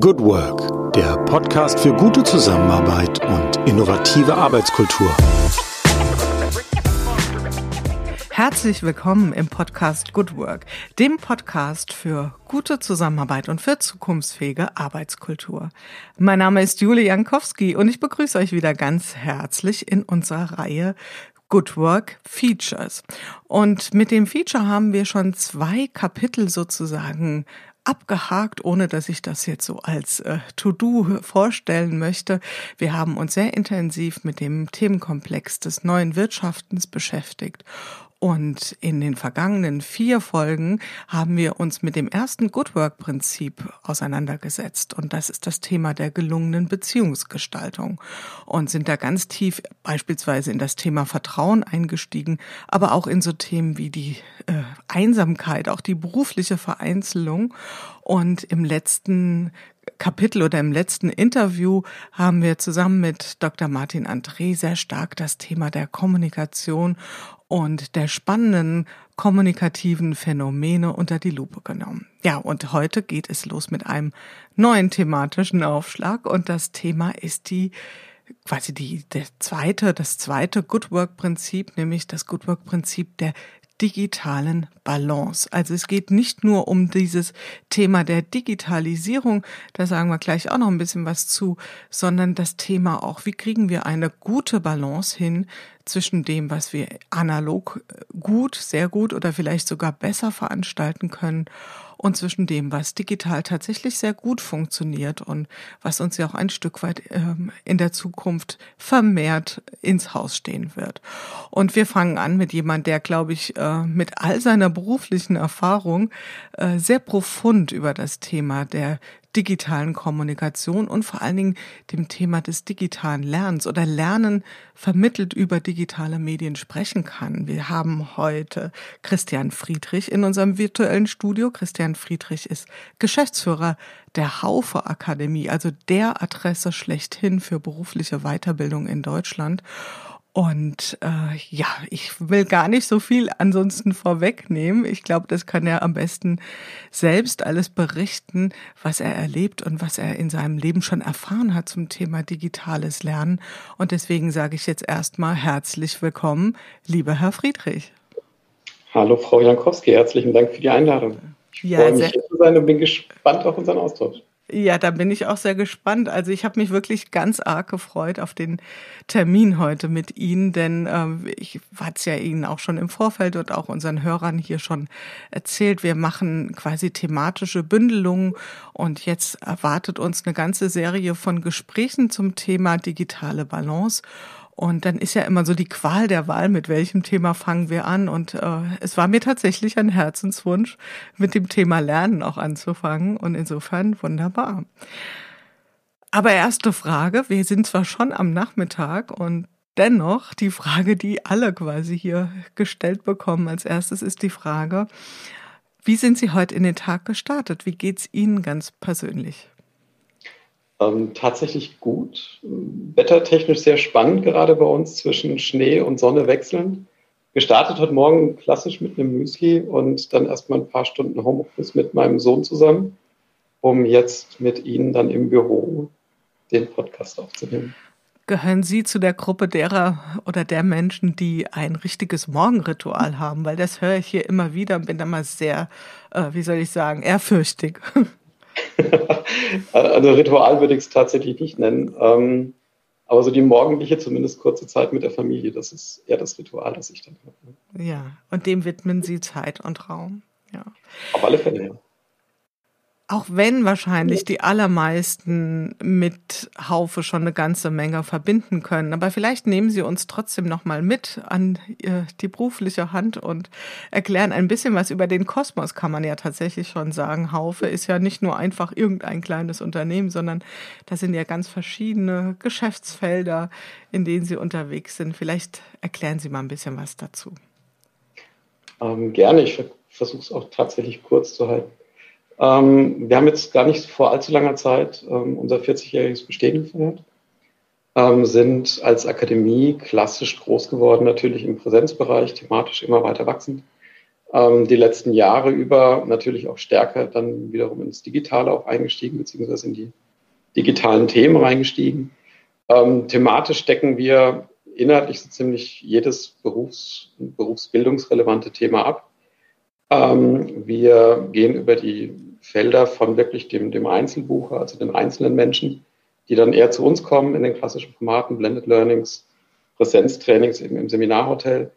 Good Work, der Podcast für gute Zusammenarbeit und innovative Arbeitskultur. Herzlich willkommen im Podcast Good Work, dem Podcast für gute Zusammenarbeit und für zukunftsfähige Arbeitskultur. Mein Name ist Julie Jankowski und ich begrüße euch wieder ganz herzlich in unserer Reihe Good Work Features. Und mit dem Feature haben wir schon zwei Kapitel sozusagen abgehakt, ohne dass ich das jetzt so als äh, To-Do vorstellen möchte. Wir haben uns sehr intensiv mit dem Themenkomplex des neuen Wirtschaftens beschäftigt und in den vergangenen vier Folgen haben wir uns mit dem ersten Good Work Prinzip auseinandergesetzt. Und das ist das Thema der gelungenen Beziehungsgestaltung. Und sind da ganz tief beispielsweise in das Thema Vertrauen eingestiegen, aber auch in so Themen wie die äh, Einsamkeit, auch die berufliche Vereinzelung. Und im letzten Kapitel oder im letzten Interview haben wir zusammen mit Dr. Martin André sehr stark das Thema der Kommunikation und der spannenden kommunikativen Phänomene unter die Lupe genommen. Ja, und heute geht es los mit einem neuen thematischen Aufschlag und das Thema ist die quasi die der zweite das zweite Good Work Prinzip, nämlich das Good Work Prinzip der digitalen Balance. Also es geht nicht nur um dieses Thema der Digitalisierung, da sagen wir gleich auch noch ein bisschen was zu, sondern das Thema auch, wie kriegen wir eine gute Balance hin zwischen dem, was wir analog gut, sehr gut oder vielleicht sogar besser veranstalten können und zwischen dem, was digital tatsächlich sehr gut funktioniert und was uns ja auch ein Stück weit ähm, in der Zukunft vermehrt ins Haus stehen wird. Und wir fangen an mit jemand, der, glaube ich, äh, mit all seiner beruflichen Erfahrung äh, sehr profund über das Thema der digitalen Kommunikation und vor allen Dingen dem Thema des digitalen Lernens oder Lernen vermittelt über digitale Medien sprechen kann. Wir haben heute Christian Friedrich in unserem virtuellen Studio. Christian Friedrich ist Geschäftsführer der Haufe Akademie, also der Adresse schlechthin für berufliche Weiterbildung in Deutschland. Und äh, ja, ich will gar nicht so viel ansonsten vorwegnehmen. Ich glaube, das kann er am besten selbst alles berichten, was er erlebt und was er in seinem Leben schon erfahren hat zum Thema digitales Lernen. Und deswegen sage ich jetzt erstmal herzlich willkommen, lieber Herr Friedrich. Hallo, Frau Jankowski, herzlichen Dank für die Einladung. Ich ja, freue mich, hier zu sein und bin gespannt auf unseren Austausch. Ja, da bin ich auch sehr gespannt. Also ich habe mich wirklich ganz arg gefreut auf den Termin heute mit Ihnen, denn äh, ich hatte es ja Ihnen auch schon im Vorfeld und auch unseren Hörern hier schon erzählt. Wir machen quasi thematische Bündelungen und jetzt erwartet uns eine ganze Serie von Gesprächen zum Thema digitale Balance. Und dann ist ja immer so die Qual der Wahl, mit welchem Thema fangen wir an. Und äh, es war mir tatsächlich ein Herzenswunsch, mit dem Thema Lernen auch anzufangen. Und insofern wunderbar. Aber erste Frage, wir sind zwar schon am Nachmittag und dennoch die Frage, die alle quasi hier gestellt bekommen als erstes, ist die Frage, wie sind Sie heute in den Tag gestartet? Wie geht's Ihnen ganz persönlich? Ähm, tatsächlich gut. Wettertechnisch sehr spannend, gerade bei uns zwischen Schnee und Sonne wechselnd. Gestartet heute Morgen klassisch mit einem Müsli und dann erstmal ein paar Stunden Homeoffice mit meinem Sohn zusammen, um jetzt mit Ihnen dann im Büro den Podcast aufzunehmen. Gehören Sie zu der Gruppe derer oder der Menschen, die ein richtiges Morgenritual haben? Weil das höre ich hier immer wieder und bin da mal sehr, äh, wie soll ich sagen, ehrfürchtig. also Ritual würde ich es tatsächlich nicht nennen. Ähm, aber so die morgendliche, zumindest kurze Zeit mit der Familie, das ist eher das Ritual, das ich dann habe. Ja, und dem widmen Sie Zeit und Raum. Ja. Auf alle Fälle, ja. Auch wenn wahrscheinlich die allermeisten mit Haufe schon eine ganze Menge verbinden können. Aber vielleicht nehmen Sie uns trotzdem nochmal mit an äh, die berufliche Hand und erklären ein bisschen was über den Kosmos, kann man ja tatsächlich schon sagen. Haufe ist ja nicht nur einfach irgendein kleines Unternehmen, sondern das sind ja ganz verschiedene Geschäftsfelder, in denen Sie unterwegs sind. Vielleicht erklären Sie mal ein bisschen was dazu. Ähm, gerne, ich versuche es auch tatsächlich kurz zu halten. Ähm, wir haben jetzt gar nicht vor allzu langer Zeit ähm, unser 40-jähriges Bestehen gefeiert, ähm, sind als Akademie klassisch groß geworden, natürlich im Präsenzbereich, thematisch immer weiter wachsend, ähm, die letzten Jahre über natürlich auch stärker dann wiederum ins Digitale auch eingestiegen, beziehungsweise in die digitalen Themen reingestiegen. Ähm, thematisch stecken wir inhaltlich so ziemlich jedes Berufs-, berufsbildungsrelevante Thema ab. Ähm, wir gehen über die Felder von wirklich dem, dem Einzelbucher, also den einzelnen Menschen, die dann eher zu uns kommen in den klassischen Formaten, Blended Learnings, Präsenztrainings eben im Seminarhotel,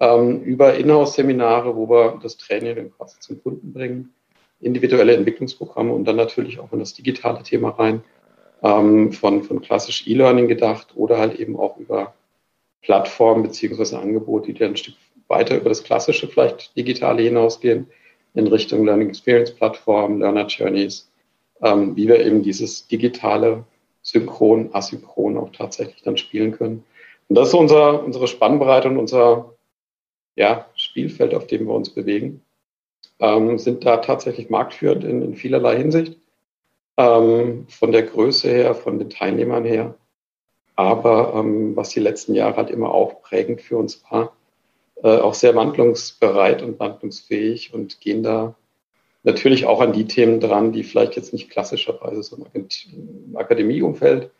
ähm, über Inhouse-Seminare, wo wir das Training quasi zum Kunden bringen, individuelle Entwicklungsprogramme und dann natürlich auch in das digitale Thema rein, ähm, von, von klassisch E-Learning gedacht oder halt eben auch über Plattformen beziehungsweise Angebote, die dann ein Stück weiter über das klassische, vielleicht digitale hinausgehen, in Richtung Learning Experience Plattform, Learner Journeys, ähm, wie wir eben dieses digitale synchron, asynchron auch tatsächlich dann spielen können. Und das ist unser, unsere Spannbreite und unser ja, Spielfeld, auf dem wir uns bewegen, ähm, sind da tatsächlich marktführend in, in vielerlei Hinsicht. Ähm, von der Größe her, von den Teilnehmern her. Aber ähm, was die letzten Jahre halt immer auch prägend für uns war, äh, auch sehr wandlungsbereit und wandlungsfähig und gehen da natürlich auch an die Themen dran, die vielleicht jetzt nicht klassischerweise so im Akademieumfeld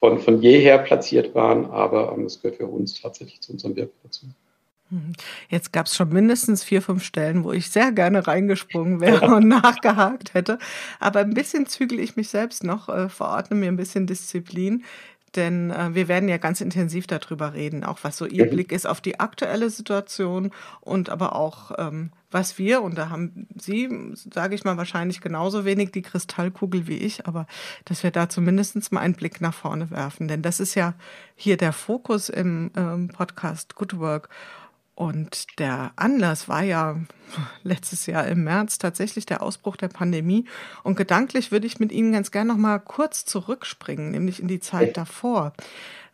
von, von jeher platziert waren, aber ähm, es gehört für uns tatsächlich zu unserem Wirken dazu. Mhm. Jetzt gab es schon mindestens vier, fünf Stellen, wo ich sehr gerne reingesprungen wäre und nachgehakt hätte. Aber ein bisschen zügel ich mich selbst noch, äh, verordne mir ein bisschen Disziplin. Denn äh, wir werden ja ganz intensiv darüber reden, auch was so Ihr mhm. Blick ist auf die aktuelle Situation und aber auch, ähm, was wir, und da haben Sie, sage ich mal, wahrscheinlich genauso wenig die Kristallkugel wie ich, aber dass wir da zumindest mal einen Blick nach vorne werfen. Denn das ist ja hier der Fokus im ähm, Podcast Good Work. Und der Anlass war ja letztes Jahr im März tatsächlich der Ausbruch der Pandemie. Und gedanklich würde ich mit Ihnen ganz gerne noch mal kurz zurückspringen, nämlich in die Zeit davor.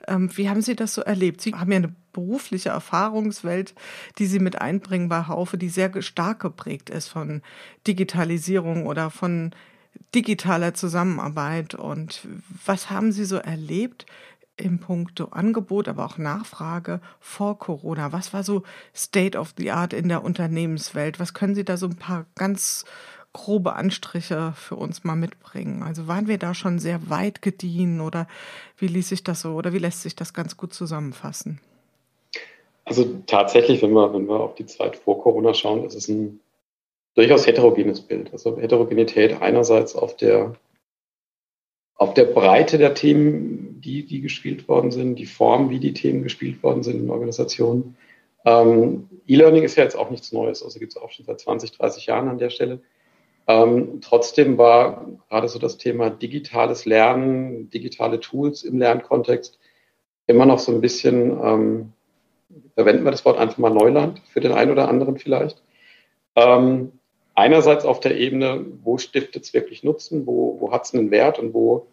Ähm, wie haben Sie das so erlebt? Sie haben ja eine berufliche Erfahrungswelt, die Sie mit einbringen bei Haufe, die sehr stark geprägt ist von Digitalisierung oder von digitaler Zusammenarbeit. Und was haben Sie so erlebt? Im Punkto Angebot, aber auch Nachfrage vor Corona? Was war so State of the Art in der Unternehmenswelt? Was können Sie da so ein paar ganz grobe Anstriche für uns mal mitbringen? Also waren wir da schon sehr weit gediehen oder wie ließ sich das so oder wie lässt sich das ganz gut zusammenfassen? Also tatsächlich, wenn wir, wenn wir auf die Zeit vor Corona schauen, ist es ein durchaus heterogenes Bild. Also Heterogenität einerseits auf der auf der Breite der Themen, die, die gespielt worden sind, die Form, wie die Themen gespielt worden sind in Organisationen. Ähm, E-Learning ist ja jetzt auch nichts Neues, also gibt es auch schon seit 20, 30 Jahren an der Stelle. Ähm, trotzdem war gerade so das Thema digitales Lernen, digitale Tools im Lernkontext immer noch so ein bisschen, ähm, verwenden wir das Wort einfach mal Neuland für den einen oder anderen vielleicht. Ähm, einerseits auf der Ebene, wo stiftet es wirklich Nutzen, wo, wo hat es einen Wert und wo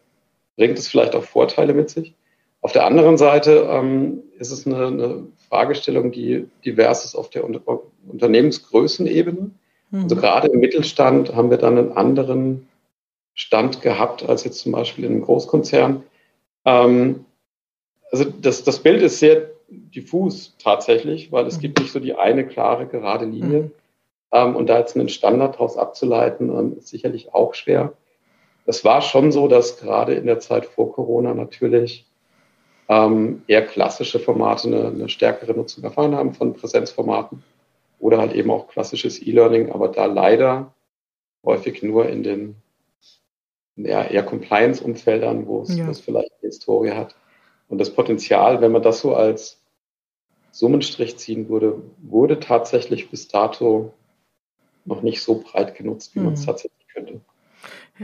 bringt es vielleicht auch Vorteile mit sich. Auf der anderen Seite ähm, ist es eine, eine, Fragestellung, die divers ist auf der Unter Unternehmensgrößenebene. Mhm. Also gerade im Mittelstand haben wir dann einen anderen Stand gehabt als jetzt zum Beispiel in einem Großkonzern. Ähm, also das, das Bild ist sehr diffus tatsächlich, weil es mhm. gibt nicht so die eine klare, gerade Linie. Mhm. Ähm, und da jetzt einen Standard daraus abzuleiten, ähm, ist sicherlich auch schwer. Es war schon so, dass gerade in der Zeit vor Corona natürlich ähm, eher klassische Formate eine, eine stärkere Nutzung erfahren haben von Präsenzformaten oder halt eben auch klassisches E-Learning, aber da leider häufig nur in den ja, eher Compliance-Umfeldern, wo es, ja. vielleicht eine Historie hat. Und das Potenzial, wenn man das so als Summenstrich ziehen würde, wurde tatsächlich bis dato noch nicht so breit genutzt, wie man es mhm. tatsächlich könnte.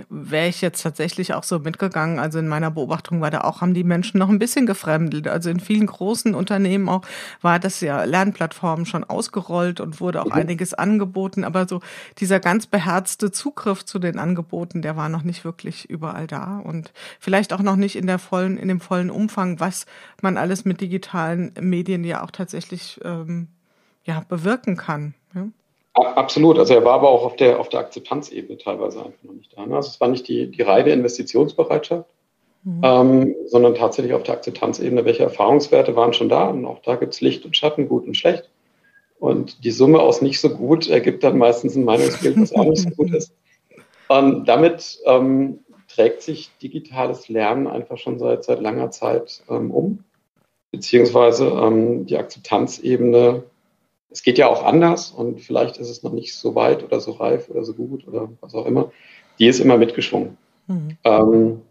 Wäre ich jetzt tatsächlich auch so mitgegangen, also in meiner Beobachtung war da auch, haben die Menschen noch ein bisschen gefremdelt. Also in vielen großen Unternehmen auch war das ja Lernplattformen schon ausgerollt und wurde auch mhm. einiges angeboten, aber so dieser ganz beherzte Zugriff zu den Angeboten, der war noch nicht wirklich überall da und vielleicht auch noch nicht in der vollen, in dem vollen Umfang, was man alles mit digitalen Medien ja auch tatsächlich ähm, ja, bewirken kann. Ja? Absolut. Also er war aber auch auf der, auf der Akzeptanzebene teilweise einfach noch nicht da. Ne? Also es war nicht die, die reine Investitionsbereitschaft, mhm. ähm, sondern tatsächlich auf der Akzeptanzebene, welche Erfahrungswerte waren schon da. Und auch da gibt es Licht und Schatten, gut und schlecht. Und die Summe aus nicht so gut ergibt dann meistens ein Meinungsbild, was auch nicht so gut ist. Und damit ähm, trägt sich digitales Lernen einfach schon seit, seit langer Zeit ähm, um. Beziehungsweise ähm, die Akzeptanzebene, es geht ja auch anders und vielleicht ist es noch nicht so weit oder so reif oder so gut oder was auch immer. Die ist immer mitgeschwungen. Mhm. Ähm,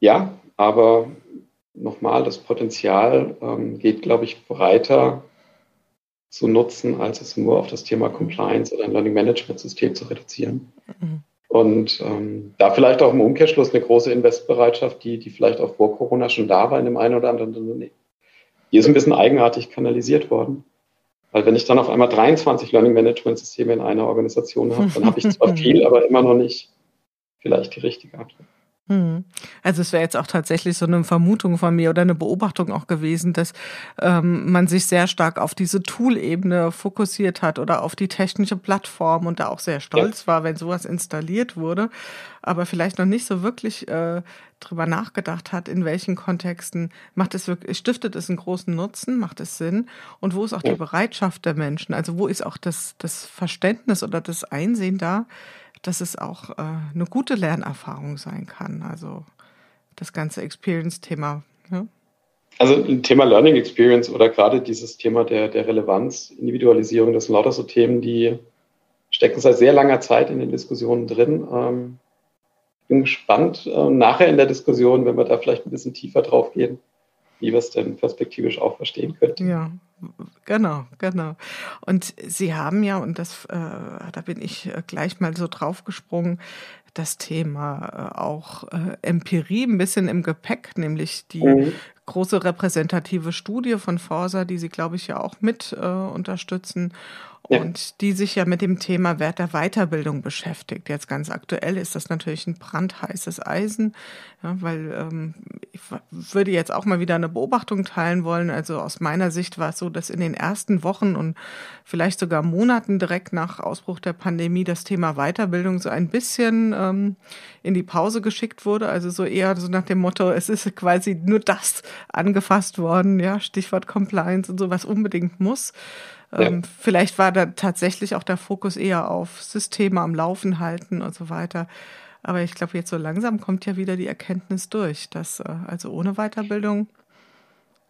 ja, aber nochmal, das Potenzial ähm, geht, glaube ich, breiter zu nutzen, als es nur auf das Thema Compliance oder ein Learning Management System zu reduzieren. Mhm. Und ähm, da vielleicht auch im Umkehrschluss eine große Investbereitschaft, die, die vielleicht auch vor Corona schon da war in dem einen oder anderen Unternehmen. Die ist ein bisschen eigenartig kanalisiert worden. Weil wenn ich dann auf einmal 23 Learning Management Systeme in einer Organisation habe, dann habe ich zwar viel, aber immer noch nicht vielleicht die richtige Antwort. Hm. Also es wäre jetzt auch tatsächlich so eine Vermutung von mir oder eine Beobachtung auch gewesen, dass ähm, man sich sehr stark auf diese Tool-Ebene fokussiert hat oder auf die technische Plattform und da auch sehr stolz ja. war, wenn sowas installiert wurde, aber vielleicht noch nicht so wirklich äh, drüber nachgedacht hat, in welchen Kontexten. Macht es wirklich, stiftet es einen großen Nutzen, macht es Sinn? Und wo ist auch die Bereitschaft der Menschen, also wo ist auch das, das Verständnis oder das Einsehen da, dass es auch äh, eine gute Lernerfahrung sein kann. Also das ganze Experience-Thema. Ja? Also ein Thema Learning Experience oder gerade dieses Thema der, der Relevanz, Individualisierung, das sind lauter so Themen, die stecken seit sehr langer Zeit in den Diskussionen drin. Ähm, bin gespannt, äh, nachher in der Diskussion, wenn wir da vielleicht ein bisschen tiefer drauf gehen, wie wir es denn perspektivisch auch verstehen könnten. Ja, genau, genau. Und Sie haben ja, und das, äh, da bin ich äh, gleich mal so draufgesprungen, das Thema äh, auch äh, Empirie ein bisschen im Gepäck, nämlich die mhm. Große repräsentative Studie von Forsa, die Sie, glaube ich, ja auch mit äh, unterstützen ja. und die sich ja mit dem Thema Wert der Weiterbildung beschäftigt. Jetzt ganz aktuell ist das natürlich ein brandheißes Eisen, ja, weil ähm, ich würde jetzt auch mal wieder eine Beobachtung teilen wollen. Also aus meiner Sicht war es so, dass in den ersten Wochen und vielleicht sogar Monaten direkt nach Ausbruch der Pandemie das Thema Weiterbildung so ein bisschen ähm, in die Pause geschickt wurde. Also so eher so nach dem Motto, es ist quasi nur das angefasst worden, ja, Stichwort Compliance und so, was unbedingt muss. Ähm, Vielleicht war da tatsächlich auch der Fokus eher auf Systeme am Laufen halten und so weiter. Aber ich glaube, jetzt so langsam kommt ja wieder die Erkenntnis durch, dass äh, also ohne Weiterbildung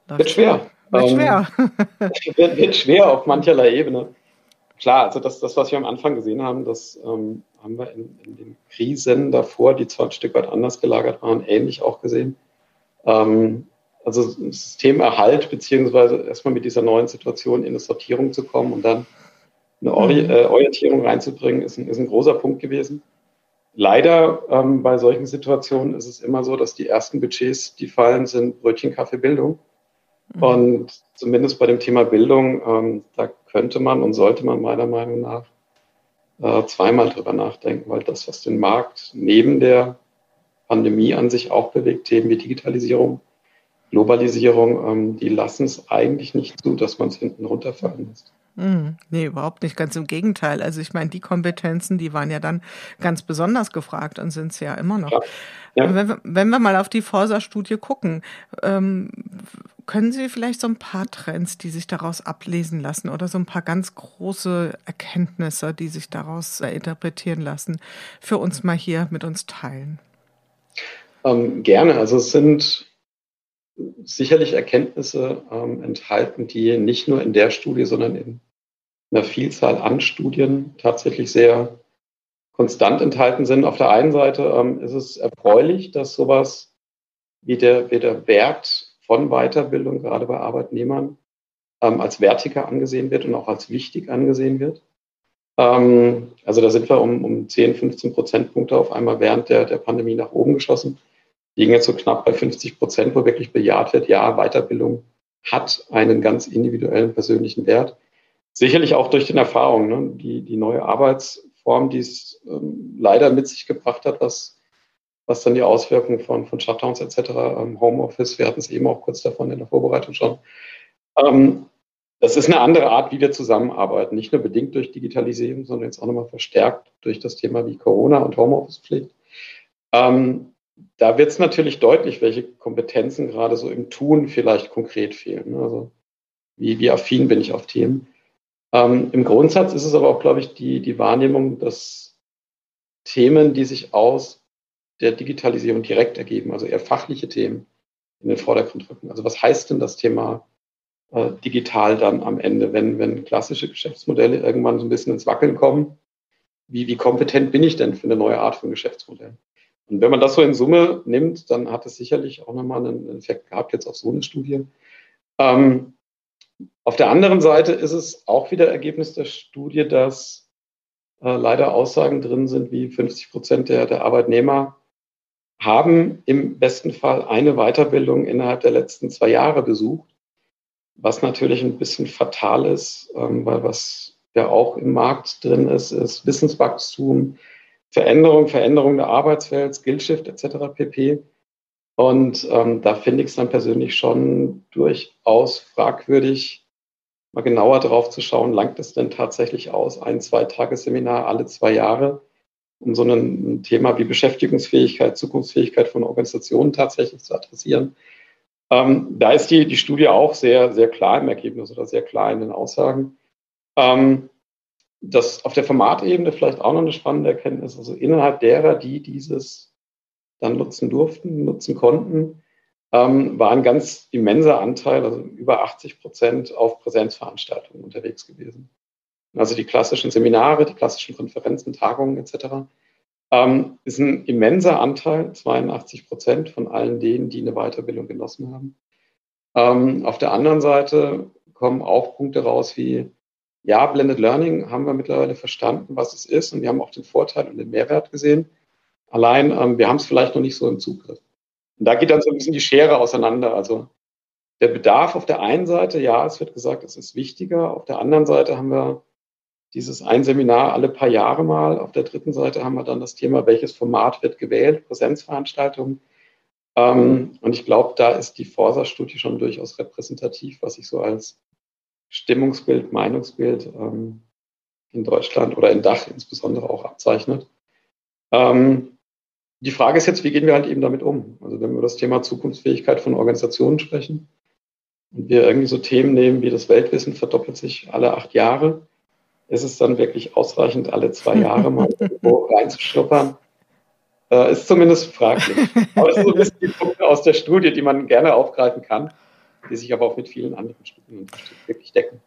wird schwer. Wird ähm, schwer. wird, wird, schwer auf mancherlei Ebene. Klar, also das, das, was wir am Anfang gesehen haben, das ähm, haben wir in, in, den Krisen davor, die zwar ein Stück weit anders gelagert waren, ähnlich auch gesehen. Ähm, also Systemerhalt, beziehungsweise erstmal mit dieser neuen Situation in eine Sortierung zu kommen und dann eine Ori mhm. äh, Orientierung reinzubringen, ist ein, ist ein großer Punkt gewesen. Leider ähm, bei solchen Situationen ist es immer so, dass die ersten Budgets, die fallen, sind Brötchen, Kaffee, Bildung. Mhm. Und zumindest bei dem Thema Bildung, ähm, da könnte man und sollte man meiner Meinung nach äh, zweimal drüber nachdenken, weil das, was den Markt neben der Pandemie an sich auch bewegt, Themen wie Digitalisierung, Globalisierung, ähm, die lassen es eigentlich nicht zu, dass man es hinten runterfallen lässt. Mm, nee, überhaupt nicht. Ganz im Gegenteil. Also ich meine, die Kompetenzen, die waren ja dann ganz besonders gefragt und sind es ja immer noch. Ja. Ja. Wenn, wir, wenn, wir, mal auf die Forsa-Studie gucken, ähm, können Sie vielleicht so ein paar Trends, die sich daraus ablesen lassen oder so ein paar ganz große Erkenntnisse, die sich daraus interpretieren lassen, für uns mal hier mit uns teilen? Ähm, gerne. Also es sind sicherlich Erkenntnisse ähm, enthalten, die nicht nur in der Studie, sondern in einer Vielzahl an Studien tatsächlich sehr konstant enthalten sind. Auf der einen Seite ähm, ist es erfreulich, dass sowas wie der, wie der Wert von Weiterbildung, gerade bei Arbeitnehmern, ähm, als wertiger angesehen wird und auch als wichtig angesehen wird. Ähm, also da sind wir um, um 10, 15 Prozentpunkte auf einmal während der, der Pandemie nach oben geschossen liegen jetzt so knapp bei 50 Prozent, wo wirklich bejaht wird, ja, Weiterbildung hat einen ganz individuellen persönlichen Wert. Sicherlich auch durch den Erfahrungen, ne? die, die neue Arbeitsform, die es ähm, leider mit sich gebracht hat, was, was dann die Auswirkungen von, von Shutdowns etc., ähm, Homeoffice, wir hatten es eben auch kurz davon in der Vorbereitung schon. Ähm, das ist eine andere Art, wie wir zusammenarbeiten, nicht nur bedingt durch Digitalisierung, sondern jetzt auch nochmal verstärkt durch das Thema wie Corona und Homeoffice-Pflicht. Ähm, da wird es natürlich deutlich, welche Kompetenzen gerade so im Tun vielleicht konkret fehlen. Also wie, wie affin bin ich auf Themen. Ähm, Im Grundsatz ist es aber auch, glaube ich, die, die Wahrnehmung, dass Themen, die sich aus der Digitalisierung direkt ergeben, also eher fachliche Themen, in den Vordergrund rücken. Also was heißt denn das Thema äh, digital dann am Ende, wenn, wenn klassische Geschäftsmodelle irgendwann so ein bisschen ins Wackeln kommen? Wie, wie kompetent bin ich denn für eine neue Art von Geschäftsmodell? Und wenn man das so in Summe nimmt, dann hat es sicherlich auch nochmal einen Effekt gehabt jetzt auf so eine Studie. Ähm, auf der anderen Seite ist es auch wieder Ergebnis der Studie, dass äh, leider Aussagen drin sind, wie 50 Prozent der, der Arbeitnehmer haben im besten Fall eine Weiterbildung innerhalb der letzten zwei Jahre besucht, was natürlich ein bisschen fatal ist, ähm, weil was ja auch im Markt drin ist, ist Wissenswachstum, Veränderung, Veränderung der Arbeitswelt, Skillshift etc. pp. Und ähm, da finde ich es dann persönlich schon durchaus fragwürdig, mal genauer drauf zu schauen, langt es denn tatsächlich aus, ein, zwei Tagesseminar alle zwei Jahre, um so ein Thema wie Beschäftigungsfähigkeit, Zukunftsfähigkeit von Organisationen tatsächlich zu adressieren. Ähm, da ist die, die Studie auch sehr, sehr klar im Ergebnis oder sehr klar in den Aussagen. Ähm, das auf der Formatebene vielleicht auch noch eine spannende Erkenntnis, also innerhalb derer, die dieses dann nutzen durften, nutzen konnten, ähm, war ein ganz immenser Anteil, also über 80 Prozent auf Präsenzveranstaltungen unterwegs gewesen. Also die klassischen Seminare, die klassischen Konferenzen, Tagungen etc. Ähm, ist ein immenser Anteil, 82 Prozent von allen denen, die eine Weiterbildung genossen haben. Ähm, auf der anderen Seite kommen auch Punkte raus wie ja, Blended Learning haben wir mittlerweile verstanden, was es ist und wir haben auch den Vorteil und den Mehrwert gesehen. Allein, ähm, wir haben es vielleicht noch nicht so im Zugriff. Und da geht dann so ein bisschen die Schere auseinander. Also der Bedarf auf der einen Seite, ja, es wird gesagt, es ist wichtiger. Auf der anderen Seite haben wir dieses ein Seminar alle paar Jahre mal. Auf der dritten Seite haben wir dann das Thema, welches Format wird gewählt, Präsenzveranstaltungen. Ähm, und ich glaube, da ist die Forsa-Studie schon durchaus repräsentativ, was ich so als Stimmungsbild, Meinungsbild ähm, in Deutschland oder in Dach insbesondere auch abzeichnet. Ähm, die Frage ist jetzt, wie gehen wir halt eben damit um? Also wenn wir über das Thema Zukunftsfähigkeit von Organisationen sprechen und wir irgendwie so Themen nehmen wie das Weltwissen verdoppelt sich alle acht Jahre, ist es dann wirklich ausreichend, alle zwei Jahre mal irgendwo reinzuschnuppern? Äh, ist zumindest fraglich. Aber das sind so ein bisschen die Punkte aus der Studie, die man gerne aufgreifen kann die sich aber auch mit vielen anderen Studien wirklich decken.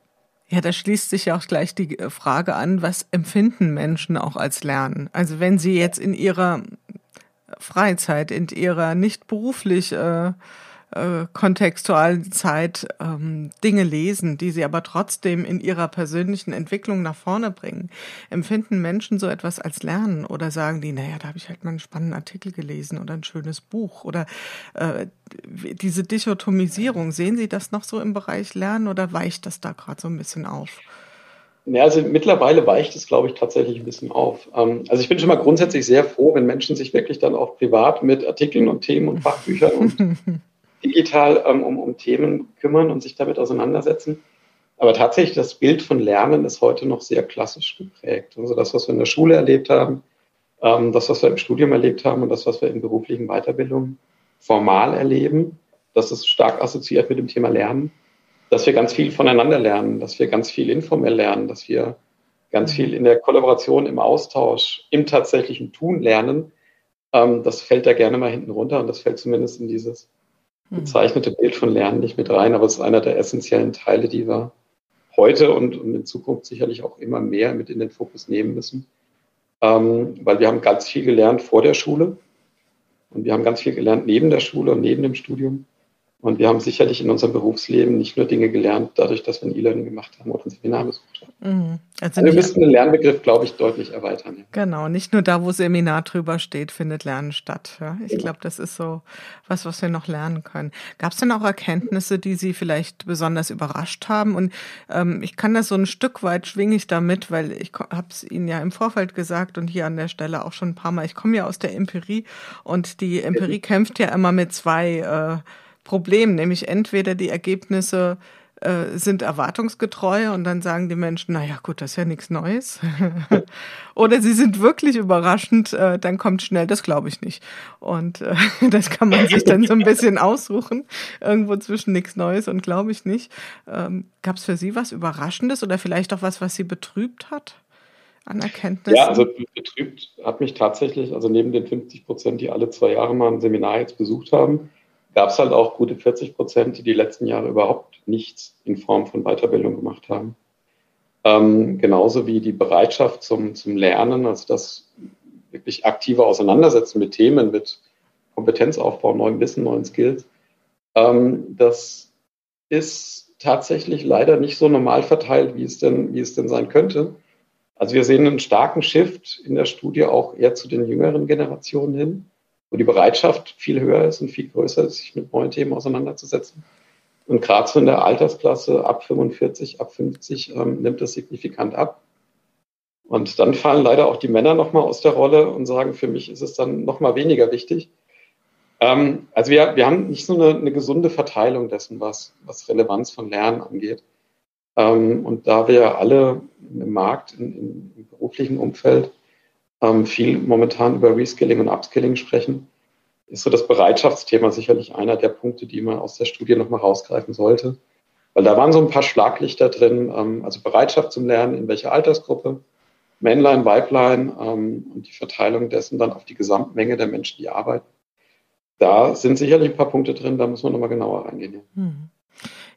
Ja, da schließt sich ja auch gleich die Frage an, was empfinden Menschen auch als Lernen? Also wenn sie jetzt in ihrer Freizeit, in ihrer nicht beruflich äh, äh, kontextualen Zeit ähm, Dinge lesen, die sie aber trotzdem in ihrer persönlichen Entwicklung nach vorne bringen. Empfinden Menschen so etwas als Lernen oder sagen die, naja, da habe ich halt mal einen spannenden Artikel gelesen oder ein schönes Buch oder äh, diese Dichotomisierung, sehen Sie das noch so im Bereich Lernen oder weicht das da gerade so ein bisschen auf? Ja, also mittlerweile weicht es, glaube ich, tatsächlich ein bisschen auf. Ähm, also ich bin schon mal grundsätzlich sehr froh, wenn Menschen sich wirklich dann auch privat mit Artikeln und Themen und Fachbüchern und digital ähm, um, um Themen kümmern und sich damit auseinandersetzen. Aber tatsächlich, das Bild von Lernen ist heute noch sehr klassisch geprägt. Also das, was wir in der Schule erlebt haben, ähm, das, was wir im Studium erlebt haben und das, was wir in beruflichen Weiterbildungen formal erleben, das ist stark assoziiert mit dem Thema Lernen, dass wir ganz viel voneinander lernen, dass wir ganz viel informell lernen, dass wir ganz viel in der Kollaboration, im Austausch, im tatsächlichen Tun lernen. Ähm, das fällt da gerne mal hinten runter und das fällt zumindest in dieses bezeichnete Bild von Lernen nicht mit rein, aber es ist einer der essentiellen Teile, die wir heute und, und in Zukunft sicherlich auch immer mehr mit in den Fokus nehmen müssen. Ähm, weil wir haben ganz viel gelernt vor der Schule und wir haben ganz viel gelernt neben der Schule und neben dem Studium. Und wir haben sicherlich in unserem Berufsleben nicht nur Dinge gelernt, dadurch, dass wir ein E-Learning gemacht haben oder ein Seminar besucht haben. Mhm. Also, also wir müssten den Lernbegriff, glaube ich, deutlich erweitern. Ja. Genau, nicht nur da, wo Seminar drüber steht, findet Lernen statt. Ja? Ich genau. glaube, das ist so was, was wir noch lernen können. Gab es denn auch Erkenntnisse, die Sie vielleicht besonders überrascht haben? Und ähm, ich kann das so ein Stück weit schwinge ich damit, weil ich habe es Ihnen ja im Vorfeld gesagt und hier an der Stelle auch schon ein paar Mal. Ich komme ja aus der Empirie und die Empirie kämpft ja immer mit zwei äh, Problem, nämlich entweder die Ergebnisse äh, sind erwartungsgetreu und dann sagen die Menschen, naja gut, das ist ja nichts Neues. Oder sie sind wirklich überraschend, äh, dann kommt schnell, das glaube ich nicht. Und äh, das kann man sich dann so ein bisschen aussuchen, irgendwo zwischen nichts Neues und glaube ich nicht. Ähm, Gab es für Sie was Überraschendes oder vielleicht auch was, was Sie betrübt hat? An Erkenntnissen? Ja, also betrübt hat mich tatsächlich, also neben den 50 Prozent, die alle zwei Jahre mal ein Seminar jetzt besucht haben, gab es halt auch gute 40 Prozent, die die letzten Jahre überhaupt nichts in Form von Weiterbildung gemacht haben. Ähm, genauso wie die Bereitschaft zum, zum Lernen, also das wirklich aktive Auseinandersetzen mit Themen, mit Kompetenzaufbau, neuem Wissen, neuen Skills. Ähm, das ist tatsächlich leider nicht so normal verteilt, wie es denn, wie es denn sein könnte. Also wir sehen einen starken Shift in der Studie auch eher zu den jüngeren Generationen hin wo die Bereitschaft viel höher ist und viel größer ist, sich mit neuen Themen auseinanderzusetzen. Und gerade so in der Altersklasse ab 45, ab 50 ähm, nimmt das signifikant ab. Und dann fallen leider auch die Männer nochmal aus der Rolle und sagen, für mich ist es dann nochmal weniger wichtig. Ähm, also wir, wir haben nicht so eine, eine, gesunde Verteilung dessen, was, was Relevanz von Lernen angeht. Ähm, und da wir alle im Markt, in, im beruflichen Umfeld ähm, viel momentan über Reskilling und Upskilling sprechen, ist so das Bereitschaftsthema sicherlich einer der Punkte, die man aus der Studie nochmal rausgreifen sollte. Weil da waren so ein paar Schlaglichter drin, ähm, also Bereitschaft zum Lernen, in welcher Altersgruppe, Männlein, Weiblein ähm, und die Verteilung dessen dann auf die Gesamtmenge der Menschen, die arbeiten. Da sind sicherlich ein paar Punkte drin, da muss man nochmal genauer reingehen. Hm.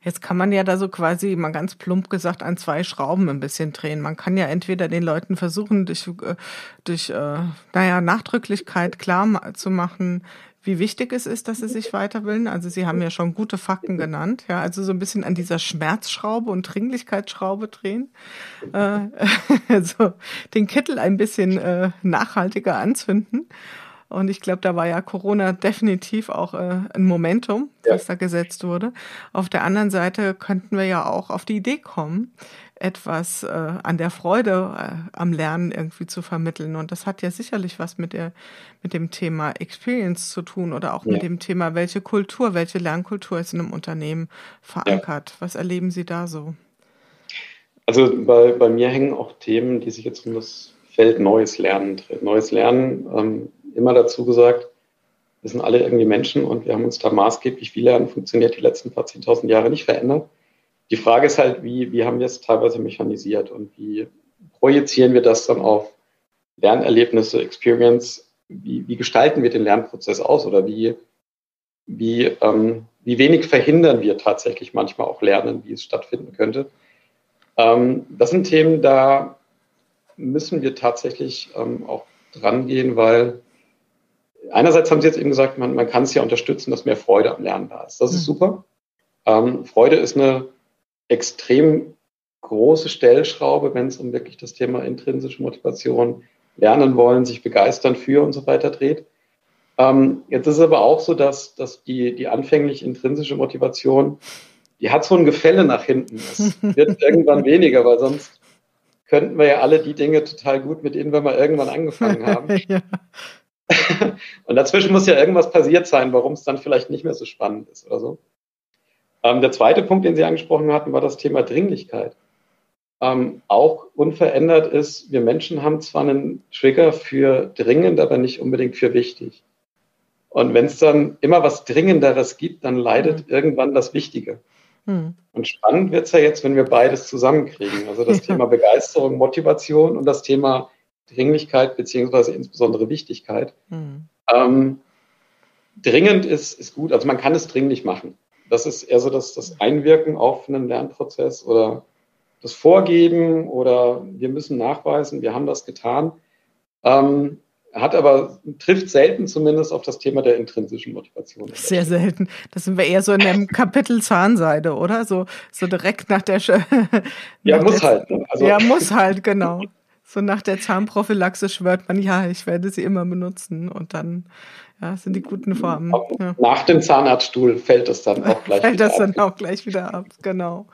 Jetzt kann man ja da so quasi mal ganz plump gesagt an zwei Schrauben ein bisschen drehen. Man kann ja entweder den Leuten versuchen, durch, äh, durch äh, naja, Nachdrücklichkeit klar zu machen, wie wichtig es ist, dass sie sich weiterbilden. Also Sie haben ja schon gute Fakten genannt. Ja, also so ein bisschen an dieser Schmerzschraube und Dringlichkeitsschraube drehen. Äh, also den Kittel ein bisschen äh, nachhaltiger anzünden. Und ich glaube, da war ja Corona definitiv auch äh, ein Momentum, ja. das da gesetzt wurde. Auf der anderen Seite könnten wir ja auch auf die Idee kommen, etwas äh, an der Freude äh, am Lernen irgendwie zu vermitteln. Und das hat ja sicherlich was mit der, mit dem Thema Experience zu tun oder auch ja. mit dem Thema, welche Kultur, welche Lernkultur ist in einem Unternehmen verankert. Ja. Was erleben Sie da so? Also bei, bei mir hängen auch Themen, die sich jetzt um das Feld Neues Lernen drehen. Neues Lernen ähm, immer dazu gesagt, wir sind alle irgendwie Menschen und wir haben uns da maßgeblich, wie Lernen funktioniert, die letzten paar zehntausend Jahre nicht verändert. Die Frage ist halt, wie, wie haben wir es teilweise mechanisiert und wie projizieren wir das dann auf Lernerlebnisse, Experience? Wie, wie gestalten wir den Lernprozess aus oder wie, wie, ähm, wie wenig verhindern wir tatsächlich manchmal auch Lernen, wie es stattfinden könnte? Ähm, das sind Themen, da müssen wir tatsächlich ähm, auch dran gehen, weil einerseits haben Sie jetzt eben gesagt, man, man kann es ja unterstützen, dass mehr Freude am Lernen da ist. Das ist mhm. super. Ähm, Freude ist eine extrem große Stellschraube, wenn es um wirklich das Thema intrinsische Motivation, lernen wollen, sich begeistern für und so weiter dreht. Ähm, jetzt ist es aber auch so, dass, dass die, die anfänglich intrinsische Motivation, die hat so ein Gefälle nach hinten. Es wird irgendwann weniger, weil sonst könnten wir ja alle die Dinge total gut, mit denen wir mal irgendwann angefangen haben. ja. und dazwischen muss ja irgendwas passiert sein, warum es dann vielleicht nicht mehr so spannend ist oder so. Ähm, der zweite Punkt, den Sie angesprochen hatten, war das Thema Dringlichkeit. Ähm, auch unverändert ist, wir Menschen haben zwar einen Trigger für dringend, aber nicht unbedingt für wichtig. Und wenn es dann immer was Dringenderes gibt, dann leidet mhm. irgendwann das Wichtige. Mhm. Und spannend wird es ja jetzt, wenn wir beides zusammenkriegen. Also das Thema Begeisterung, Motivation und das Thema Dringlichkeit beziehungsweise insbesondere Wichtigkeit. Mhm. Ähm, dringend ist, ist gut, also man kann es dringlich machen. Das ist eher so das, das Einwirken auf einen Lernprozess oder das Vorgeben oder wir müssen nachweisen, wir haben das getan. Ähm, hat aber, trifft selten zumindest auf das Thema der intrinsischen Motivation. Sehr selten. Das sind wir eher so in dem Kapitel Zahnseide, oder? So, so direkt nach der. Sch ja, muss halt. Ne? Also, ja, muss halt, genau. So nach der Zahnprophylaxe schwört man, ja, ich werde sie immer benutzen und dann ja, sind die guten Formen. Ja. Nach dem Zahnarztstuhl fällt das dann auch gleich fällt wieder ab. Fällt das dann auch gleich wieder ab, genau.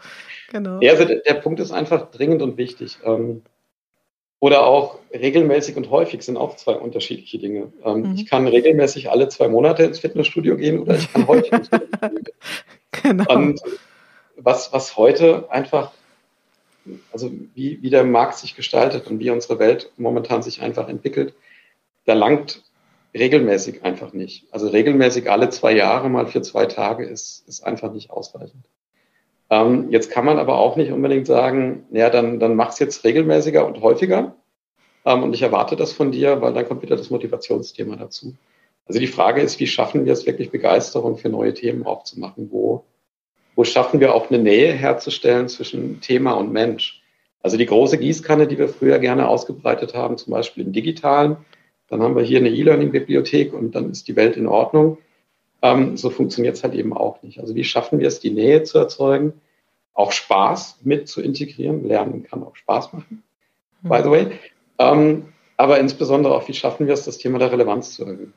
genau. Ja, also der, der Punkt ist einfach dringend und wichtig. Ähm, oder auch regelmäßig und häufig sind auch zwei unterschiedliche Dinge. Ähm, mhm. Ich kann regelmäßig alle zwei Monate ins Fitnessstudio gehen oder ich kann häufig ins Fitnessstudio gehen. Genau. Und was, was heute einfach, also wie, wie der Markt sich gestaltet und wie unsere Welt momentan sich einfach entwickelt, da langt regelmäßig einfach nicht. Also regelmäßig alle zwei Jahre mal für zwei Tage ist, ist einfach nicht ausreichend. Ähm, jetzt kann man aber auch nicht unbedingt sagen, ja, dann, dann mach es jetzt regelmäßiger und häufiger. Ähm, und ich erwarte das von dir, weil dann kommt wieder das Motivationsthema dazu. Also die Frage ist, wie schaffen wir es wirklich Begeisterung für neue Themen aufzumachen? Wo, wo schaffen wir auch eine Nähe herzustellen zwischen Thema und Mensch? Also die große Gießkanne, die wir früher gerne ausgebreitet haben, zum Beispiel im digitalen, dann haben wir hier eine E-Learning-Bibliothek und dann ist die Welt in Ordnung. Ähm, so funktioniert es halt eben auch nicht. Also wie schaffen wir es, die Nähe zu erzeugen, auch Spaß mit zu integrieren? Lernen kann auch Spaß machen, mhm. by the way. Ähm, aber insbesondere auch, wie schaffen wir es, das Thema der Relevanz zu erhöhen?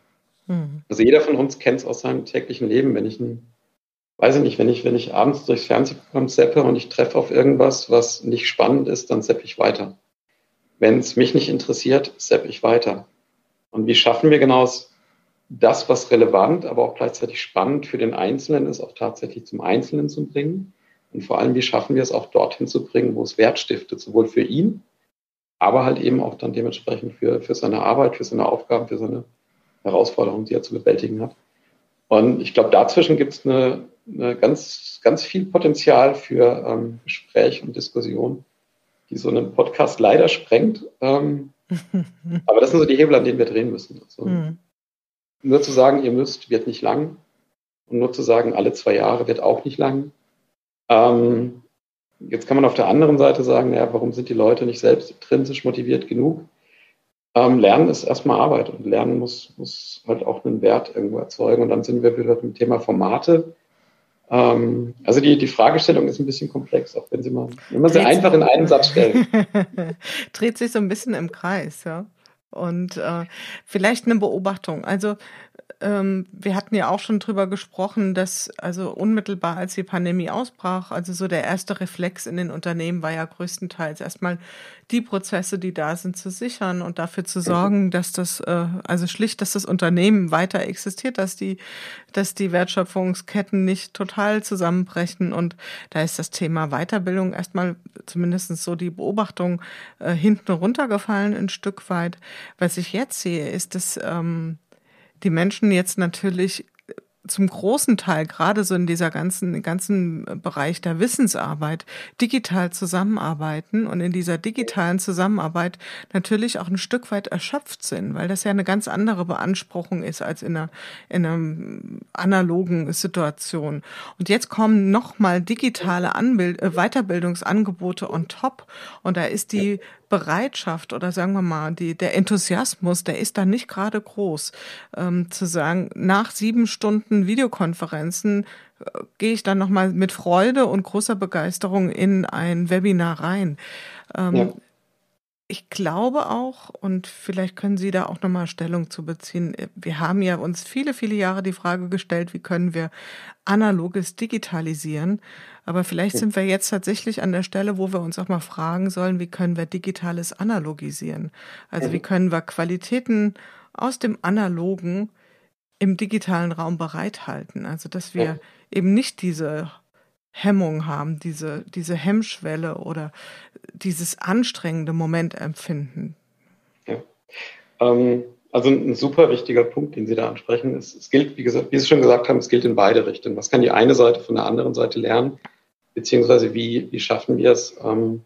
Mhm. Also jeder von uns kennt es aus seinem täglichen Leben, wenn ich ein weiß ich nicht, wenn ich, wenn ich abends durchs Fernsehprogramm seppe und ich treffe auf irgendwas, was nicht spannend ist, dann seppe ich weiter. Wenn es mich nicht interessiert, seppe ich weiter. Und wie schaffen wir genau das, was relevant, aber auch gleichzeitig spannend für den Einzelnen ist, auch tatsächlich zum Einzelnen zu bringen? Und vor allem, wie schaffen wir es auch dorthin zu bringen, wo es Wert stiftet, sowohl für ihn, aber halt eben auch dann dementsprechend für, für seine Arbeit, für seine Aufgaben, für seine Herausforderungen, die er zu bewältigen hat. Und ich glaube, dazwischen gibt es eine, eine ganz, ganz viel Potenzial für ähm, Gespräch und Diskussion, die so einen Podcast leider sprengt. Ähm, aber das sind so die Hebel, an denen wir drehen müssen. Also, mhm. Nur zu sagen, ihr müsst, wird nicht lang. Und nur zu sagen, alle zwei Jahre wird auch nicht lang. Ähm, jetzt kann man auf der anderen Seite sagen, ja, warum sind die Leute nicht selbst intrinsisch motiviert genug? Ähm, Lernen ist erstmal Arbeit und Lernen muss, muss halt auch einen Wert irgendwo erzeugen. Und dann sind wir wieder beim Thema Formate. Ähm, also die, die Fragestellung ist ein bisschen komplex, auch wenn sie mal, wenn man sie einfach in einen Satz stellt. Dreht sich so ein bisschen im Kreis, ja. Und äh, vielleicht eine Beobachtung. Also ähm, wir hatten ja auch schon drüber gesprochen, dass also unmittelbar als die Pandemie ausbrach, also so der erste Reflex in den Unternehmen war ja größtenteils erstmal die Prozesse, die da sind, zu sichern und dafür zu sorgen, dass das, äh, also schlicht, dass das Unternehmen weiter existiert, dass die, dass die Wertschöpfungsketten nicht total zusammenbrechen. Und da ist das Thema Weiterbildung erstmal zumindest so die Beobachtung äh, hinten runtergefallen ein Stück weit. Was ich jetzt sehe, ist, dass ähm, die Menschen jetzt natürlich zum großen Teil gerade so in dieser ganzen ganzen Bereich der Wissensarbeit digital zusammenarbeiten und in dieser digitalen Zusammenarbeit natürlich auch ein Stück weit erschöpft sind, weil das ja eine ganz andere Beanspruchung ist als in einer in einer analogen Situation. Und jetzt kommen noch mal digitale Anbild äh, Weiterbildungsangebote on top und da ist die Bereitschaft oder sagen wir mal, die, der Enthusiasmus, der ist da nicht gerade groß, ähm, zu sagen, nach sieben Stunden Videokonferenzen äh, gehe ich dann nochmal mit Freude und großer Begeisterung in ein Webinar rein. Ähm, ja ich glaube auch, und vielleicht können Sie da auch nochmal Stellung zu beziehen. Wir haben ja uns viele, viele Jahre die Frage gestellt, wie können wir analoges digitalisieren? Aber vielleicht sind wir jetzt tatsächlich an der Stelle, wo wir uns auch mal fragen sollen, wie können wir digitales analogisieren? Also wie können wir Qualitäten aus dem analogen im digitalen Raum bereithalten? Also dass wir eben nicht diese Hemmung haben, diese, diese Hemmschwelle oder dieses anstrengende Moment empfinden. Ja. Ähm, also ein super wichtiger Punkt, den Sie da ansprechen, ist, es gilt, wie, gesagt, wie Sie schon gesagt haben, es gilt in beide Richtungen. Was kann die eine Seite von der anderen Seite lernen? Beziehungsweise wie, wie schaffen wir es, ähm,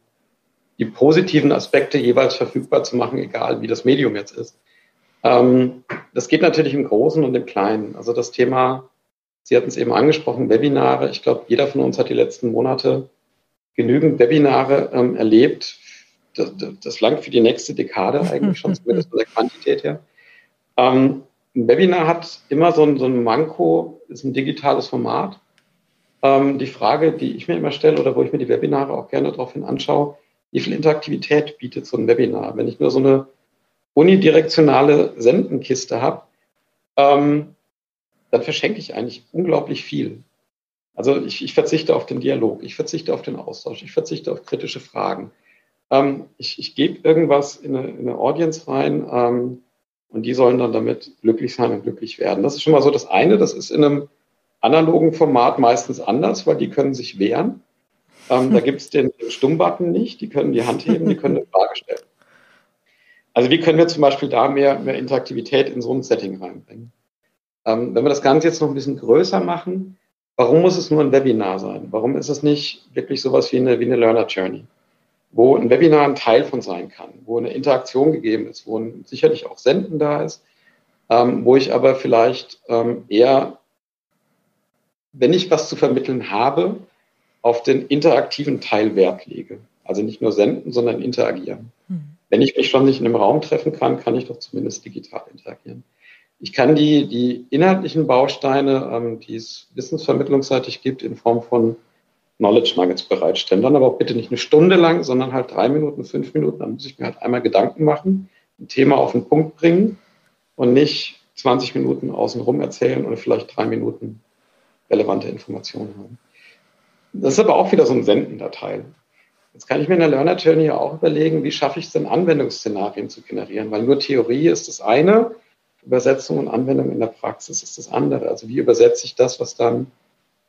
die positiven Aspekte jeweils verfügbar zu machen, egal wie das Medium jetzt ist. Ähm, das geht natürlich im Großen und im Kleinen. Also das Thema Sie hatten es eben angesprochen, Webinare. Ich glaube, jeder von uns hat die letzten Monate genügend Webinare ähm, erlebt. Das, das langt für die nächste Dekade eigentlich schon, zumindest von der Quantität her. Ähm, ein Webinar hat immer so ein, so ein Manko, ist ein digitales Format. Ähm, die Frage, die ich mir immer stelle oder wo ich mir die Webinare auch gerne daraufhin anschaue, wie viel Interaktivität bietet so ein Webinar? Wenn ich nur so eine unidirektionale Sendenkiste habe, ähm, dann verschenke ich eigentlich unglaublich viel. Also ich, ich, verzichte auf den Dialog, ich verzichte auf den Austausch, ich verzichte auf kritische Fragen. Ähm, ich, ich gebe irgendwas in eine, in eine, Audience rein ähm, und die sollen dann damit glücklich sein und glücklich werden. Das ist schon mal so das eine, das ist in einem analogen Format meistens anders, weil die können sich wehren. Ähm, hm. Da gibt es den, den Stummbutton nicht, die können die Hand heben, die können eine Frage stellen. Also wie können wir zum Beispiel da mehr, mehr Interaktivität in so ein Setting reinbringen? Ähm, wenn wir das Ganze jetzt noch ein bisschen größer machen, warum muss es nur ein Webinar sein? Warum ist es nicht wirklich sowas wie eine, wie eine Learner Journey? Wo ein Webinar ein Teil von sein kann, wo eine Interaktion gegeben ist, wo ein, sicherlich auch Senden da ist, ähm, wo ich aber vielleicht ähm, eher, wenn ich was zu vermitteln habe, auf den interaktiven Teil Wert lege. Also nicht nur senden, sondern interagieren. Mhm. Wenn ich mich schon nicht in einem Raum treffen kann, kann ich doch zumindest digital interagieren. Ich kann die, die inhaltlichen Bausteine, ähm, die es wissensvermittlungsseitig gibt, in Form von Knowledge Nuggets bereitstellen. Dann aber auch bitte nicht eine Stunde lang, sondern halt drei Minuten, fünf Minuten. Dann muss ich mir halt einmal Gedanken machen, ein Thema auf den Punkt bringen und nicht 20 Minuten außenrum erzählen oder vielleicht drei Minuten relevante Informationen haben. Das ist aber auch wieder so ein sendender Teil. Jetzt kann ich mir in der Learner Journey auch überlegen, wie schaffe ich es denn, Anwendungsszenarien zu generieren, weil nur Theorie ist das eine, Übersetzung und Anwendung in der Praxis ist das andere. Also wie übersetze ich das, was dann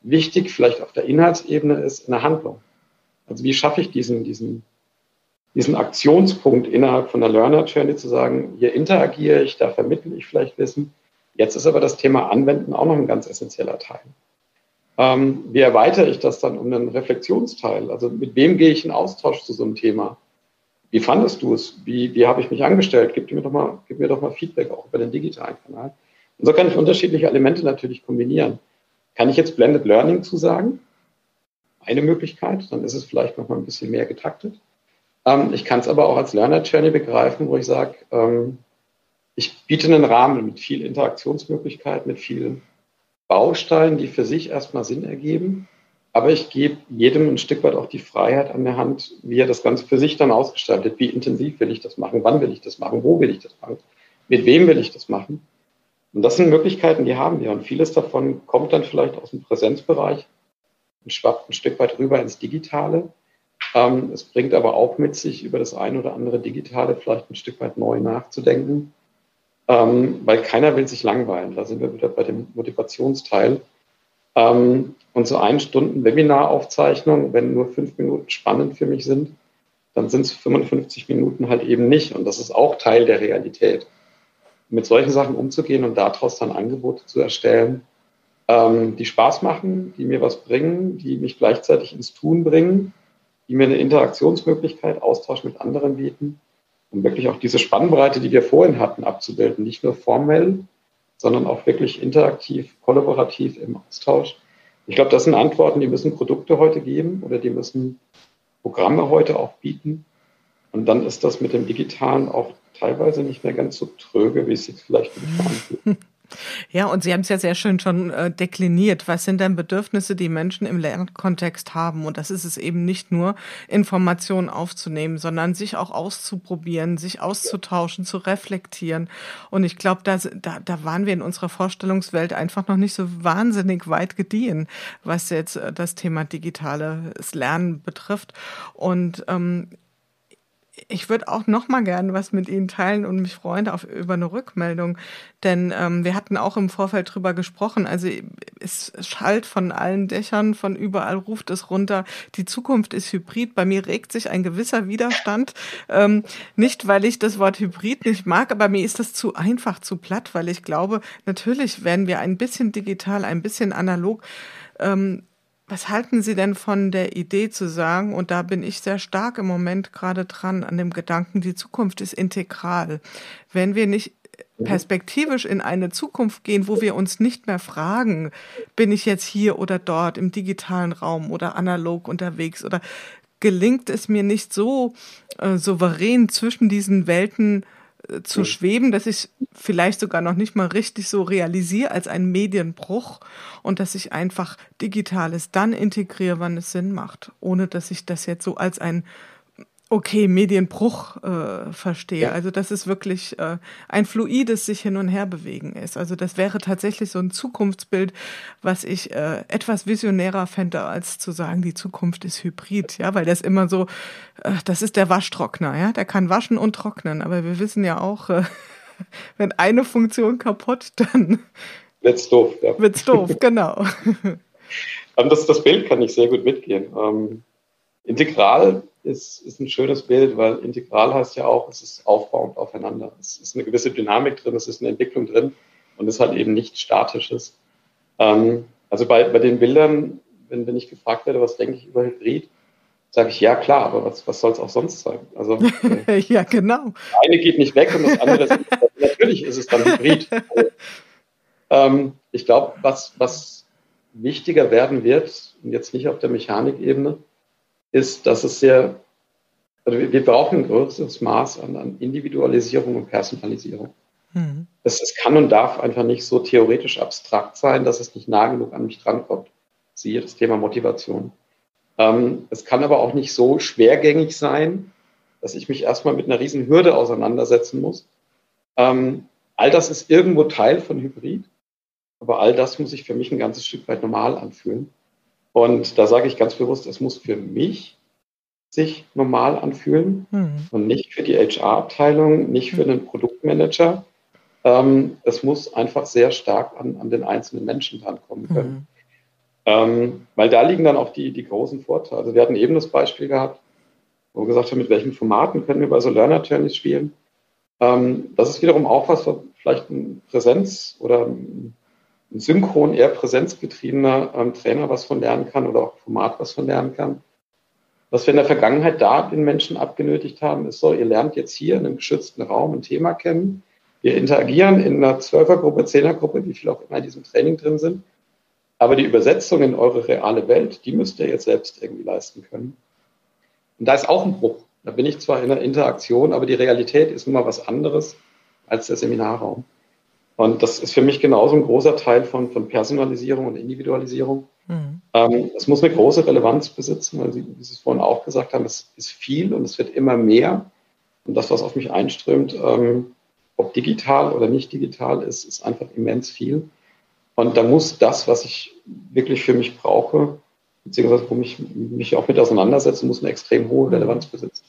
wichtig vielleicht auf der Inhaltsebene ist, in der Handlung? Also wie schaffe ich diesen, diesen, diesen Aktionspunkt innerhalb von der Learner Journey zu sagen, hier interagiere ich, da vermittle ich vielleicht Wissen. Jetzt ist aber das Thema Anwenden auch noch ein ganz essentieller Teil. Ähm, wie erweitere ich das dann um einen Reflexionsteil? Also mit wem gehe ich in Austausch zu so einem Thema? Wie fandest du es? Wie, wie habe ich mich angestellt? Gib mir, doch mal, gib mir doch mal Feedback auch über den digitalen Kanal. Und so kann ich unterschiedliche Elemente natürlich kombinieren. Kann ich jetzt Blended Learning zusagen? Eine Möglichkeit, dann ist es vielleicht noch mal ein bisschen mehr getaktet. Ähm, ich kann es aber auch als Learner Journey begreifen, wo ich sage, ähm, ich biete einen Rahmen mit viel Interaktionsmöglichkeit, mit vielen Bausteinen, die für sich erstmal Sinn ergeben. Aber ich gebe jedem ein Stück weit auch die Freiheit an der Hand, wie er das Ganze für sich dann ausgestaltet. Wie intensiv will ich das machen? Wann will ich das machen? Wo will ich das machen? Mit wem will ich das machen? Und das sind Möglichkeiten, die haben wir. Und vieles davon kommt dann vielleicht aus dem Präsenzbereich und schwappt ein Stück weit rüber ins Digitale. Ähm, es bringt aber auch mit sich, über das eine oder andere Digitale vielleicht ein Stück weit neu nachzudenken, ähm, weil keiner will sich langweilen. Da sind wir wieder bei dem Motivationsteil. Ähm, und so ein Stunden Webinaraufzeichnung, wenn nur fünf Minuten spannend für mich sind, dann sind es 55 Minuten halt eben nicht. Und das ist auch Teil der Realität. Mit solchen Sachen umzugehen und daraus dann Angebote zu erstellen, ähm, die Spaß machen, die mir was bringen, die mich gleichzeitig ins Tun bringen, die mir eine Interaktionsmöglichkeit, Austausch mit anderen bieten, um wirklich auch diese Spannbreite, die wir vorhin hatten, abzubilden. Nicht nur formell, sondern auch wirklich interaktiv, kollaborativ im Austausch ich glaube, das sind Antworten, die müssen Produkte heute geben oder die müssen Programme heute auch bieten. Und dann ist das mit dem Digitalen auch teilweise nicht mehr ganz so tröge, wie es sich vielleicht anfühlt. Ja, und Sie haben es ja sehr schön schon äh, dekliniert. Was sind denn Bedürfnisse, die Menschen im Lernkontext haben? Und das ist es eben nicht nur, Informationen aufzunehmen, sondern sich auch auszuprobieren, sich auszutauschen, zu reflektieren. Und ich glaube, da, da, da waren wir in unserer Vorstellungswelt einfach noch nicht so wahnsinnig weit gediehen, was jetzt äh, das Thema digitales Lernen betrifft. Und ähm, ich würde auch noch mal gerne was mit Ihnen teilen und mich freuen auf über eine Rückmeldung, denn ähm, wir hatten auch im Vorfeld drüber gesprochen. Also es schallt von allen Dächern, von überall ruft es runter. Die Zukunft ist Hybrid. Bei mir regt sich ein gewisser Widerstand, ähm, nicht weil ich das Wort Hybrid nicht mag, aber mir ist das zu einfach, zu platt, weil ich glaube, natürlich werden wir ein bisschen digital, ein bisschen analog. Ähm, was halten Sie denn von der Idee zu sagen, und da bin ich sehr stark im Moment gerade dran, an dem Gedanken, die Zukunft ist integral. Wenn wir nicht perspektivisch in eine Zukunft gehen, wo wir uns nicht mehr fragen, bin ich jetzt hier oder dort im digitalen Raum oder analog unterwegs oder gelingt es mir nicht so äh, souverän zwischen diesen Welten zu mhm. schweben, dass ich vielleicht sogar noch nicht mal richtig so realisiere als ein Medienbruch und dass ich einfach Digitales dann integriere, wann es Sinn macht, ohne dass ich das jetzt so als ein okay, Medienbruch äh, verstehe. Ja. Also dass es wirklich äh, ein fluides sich hin und her bewegen ist. Also das wäre tatsächlich so ein Zukunftsbild, was ich äh, etwas visionärer fände, als zu sagen, die Zukunft ist hybrid, ja, weil das immer so, äh, das ist der Waschtrockner, ja, der kann waschen und trocknen, aber wir wissen ja auch, äh, wenn eine Funktion kaputt, dann Wird's doof, ja. Wird's doof, genau. das, das Bild kann ich sehr gut mitgehen. Ähm, integral ist, ist ein schönes Bild, weil integral heißt ja auch, es ist aufbauend aufeinander. Es ist eine gewisse Dynamik drin, es ist eine Entwicklung drin und es ist halt eben nichts Statisches. Ähm, also bei, bei den Bildern, wenn, wenn ich gefragt werde, was denke ich über Hybrid, sage ich, ja klar, aber was, was soll es auch sonst sein? Also, äh, ja, genau. Das eine geht nicht weg und das andere ist, natürlich ist es dann Hybrid. Also, ähm, ich glaube, was, was wichtiger werden wird, und jetzt nicht auf der Mechanikebene, ist, dass es sehr, also wir, brauchen ein größeres Maß an, an Individualisierung und Personalisierung. Mhm. Es, es, kann und darf einfach nicht so theoretisch abstrakt sein, dass es nicht nah genug an mich drankommt. Siehe das Thema Motivation. Ähm, es kann aber auch nicht so schwergängig sein, dass ich mich erstmal mit einer riesen Hürde auseinandersetzen muss. Ähm, all das ist irgendwo Teil von Hybrid, aber all das muss sich für mich ein ganzes Stück weit normal anfühlen. Und da sage ich ganz bewusst, es muss für mich sich normal anfühlen mhm. und nicht für die HR-Abteilung, nicht für den Produktmanager. Ähm, es muss einfach sehr stark an, an den einzelnen Menschen drankommen können. Mhm. Ähm, weil da liegen dann auch die, die großen Vorteile. Also wir hatten eben das Beispiel gehabt, wo wir gesagt haben, mit welchen Formaten können wir bei so Learner-Journeys spielen. Ähm, das ist wiederum auch was, was vielleicht ein Präsenz oder ein synchron, eher präsenzgetriebener ähm, Trainer was von lernen kann oder auch Format was von lernen kann. Was wir in der Vergangenheit da den Menschen abgenötigt haben, ist so, ihr lernt jetzt hier in einem geschützten Raum ein Thema kennen. Wir interagieren in einer Zwölfergruppe, Zehnergruppe, wie viele auch immer in diesem Training drin sind. Aber die Übersetzung in eure reale Welt, die müsst ihr jetzt selbst irgendwie leisten können. Und da ist auch ein Bruch. Da bin ich zwar in der Interaktion, aber die Realität ist nun mal was anderes als der Seminarraum. Und das ist für mich genauso ein großer Teil von, von Personalisierung und Individualisierung. Mhm. Ähm, es muss eine große Relevanz besitzen, weil Sie, wie Sie es vorhin auch gesagt haben, es ist viel und es wird immer mehr. Und das, was auf mich einströmt, ähm, ob digital oder nicht digital ist, ist einfach immens viel. Und da muss das, was ich wirklich für mich brauche, beziehungsweise wo ich mich auch mit auseinandersetzen muss, eine extrem hohe Relevanz besitzen.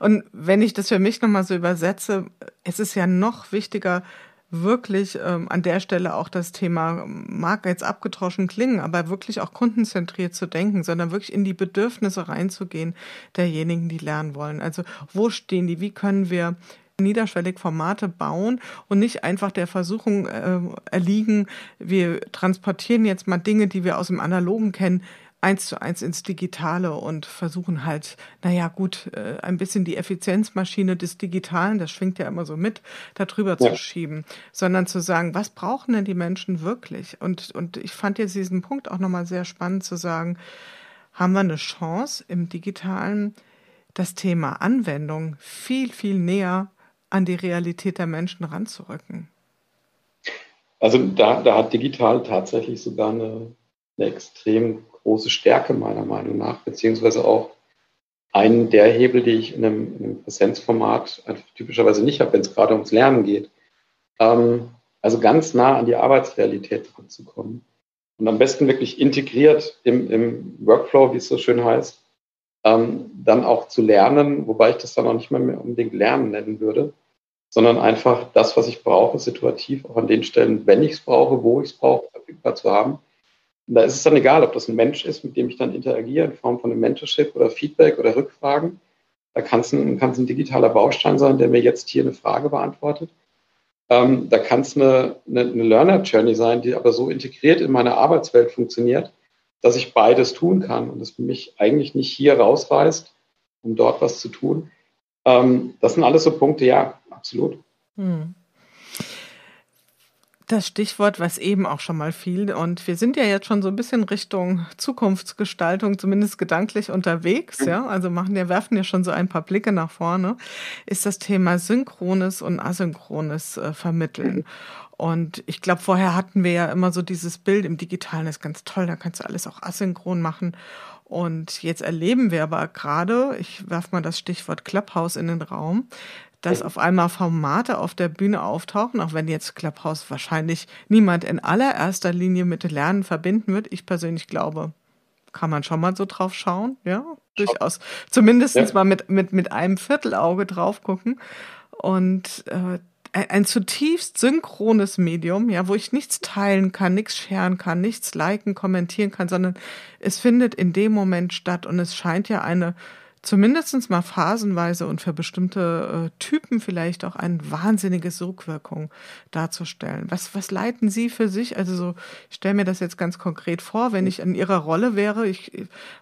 Und wenn ich das für mich nochmal so übersetze, es ist ja noch wichtiger, wirklich ähm, an der Stelle auch das Thema, mag jetzt abgetroschen klingen, aber wirklich auch kundenzentriert zu denken, sondern wirklich in die Bedürfnisse reinzugehen derjenigen, die lernen wollen. Also wo stehen die, wie können wir niederschwellig Formate bauen und nicht einfach der Versuchung äh, erliegen, wir transportieren jetzt mal Dinge, die wir aus dem Analogen kennen, eins zu eins ins Digitale und versuchen halt, naja, gut, äh, ein bisschen die Effizienzmaschine des Digitalen, das schwingt ja immer so mit, darüber ja. zu schieben, sondern zu sagen, was brauchen denn die Menschen wirklich? Und, und ich fand jetzt diesen Punkt auch nochmal sehr spannend zu sagen, haben wir eine Chance im Digitalen, das Thema Anwendung viel, viel näher an die Realität der Menschen ranzurücken? Also da, da hat digital tatsächlich sogar eine, eine extrem große Stärke meiner Meinung nach, beziehungsweise auch einen der Hebel, die ich in einem, in einem Präsenzformat einfach typischerweise nicht habe, wenn es gerade ums Lernen geht. Ähm, also ganz nah an die Arbeitsrealität ranzukommen und am besten wirklich integriert im, im Workflow, wie es so schön heißt, ähm, dann auch zu lernen, wobei ich das dann auch nicht mehr, mehr unbedingt Lernen nennen würde, sondern einfach das, was ich brauche, situativ auch an den Stellen, wenn ich es brauche, wo ich es brauche, verfügbar zu haben. Und da ist es dann egal, ob das ein Mensch ist, mit dem ich dann interagiere in Form von einem Mentorship oder Feedback oder Rückfragen. Da kann es ein, kann's ein digitaler Baustein sein, der mir jetzt hier eine Frage beantwortet. Ähm, da kann es eine, eine, eine Learner-Journey sein, die aber so integriert in meine Arbeitswelt funktioniert, dass ich beides tun kann und es mich eigentlich nicht hier rausreißt, um dort was zu tun. Ähm, das sind alles so Punkte, ja, absolut. Hm. Das Stichwort, was eben auch schon mal fiel, und wir sind ja jetzt schon so ein bisschen Richtung Zukunftsgestaltung, zumindest gedanklich unterwegs, ja, also machen ja, werfen ja schon so ein paar Blicke nach vorne, ist das Thema synchrones und asynchrones äh, Vermitteln. Und ich glaube, vorher hatten wir ja immer so dieses Bild im Digitalen ist ganz toll, da kannst du alles auch asynchron machen. Und jetzt erleben wir aber gerade, ich werfe mal das Stichwort Clubhouse in den Raum, dass auf einmal Formate auf der Bühne auftauchen, auch wenn jetzt Clubhouse wahrscheinlich niemand in allererster Linie mit Lernen verbinden wird. Ich persönlich glaube, kann man schon mal so drauf schauen, ja, durchaus. Zumindest ja. mal mit, mit, mit einem Viertelauge drauf gucken. Und äh, ein, ein zutiefst synchrones Medium, ja, wo ich nichts teilen kann, nichts scheren kann, nichts liken, kommentieren kann, sondern es findet in dem Moment statt und es scheint ja eine zumindest mal phasenweise und für bestimmte äh, Typen vielleicht auch eine wahnsinnige Sogwirkung darzustellen. Was, was leiten Sie für sich? Also so, ich stelle mir das jetzt ganz konkret vor, wenn ich in Ihrer Rolle wäre, ich,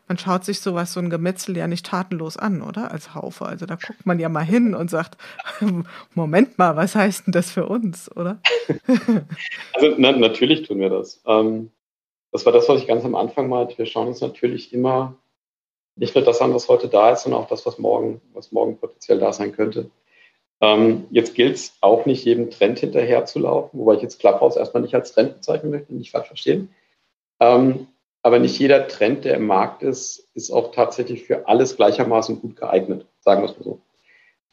man schaut sich sowas, so ein Gemetzel ja nicht tatenlos an, oder? Als Haufe. Also da guckt man ja mal hin und sagt, Moment mal, was heißt denn das für uns, oder? also na, natürlich tun wir das. Ähm, das war das, was ich ganz am Anfang meinte. Wir schauen uns natürlich immer nicht nur das an, was heute da ist, sondern auch das, was morgen, was morgen potenziell da sein könnte. Ähm, jetzt gilt es auch nicht, jedem Trend hinterher zu laufen, wobei ich jetzt Clubhouse erstmal nicht als Trend bezeichnen möchte, nicht falsch verstehen. Ähm, aber nicht jeder Trend, der im Markt ist, ist auch tatsächlich für alles gleichermaßen gut geeignet, sagen wir es mal so.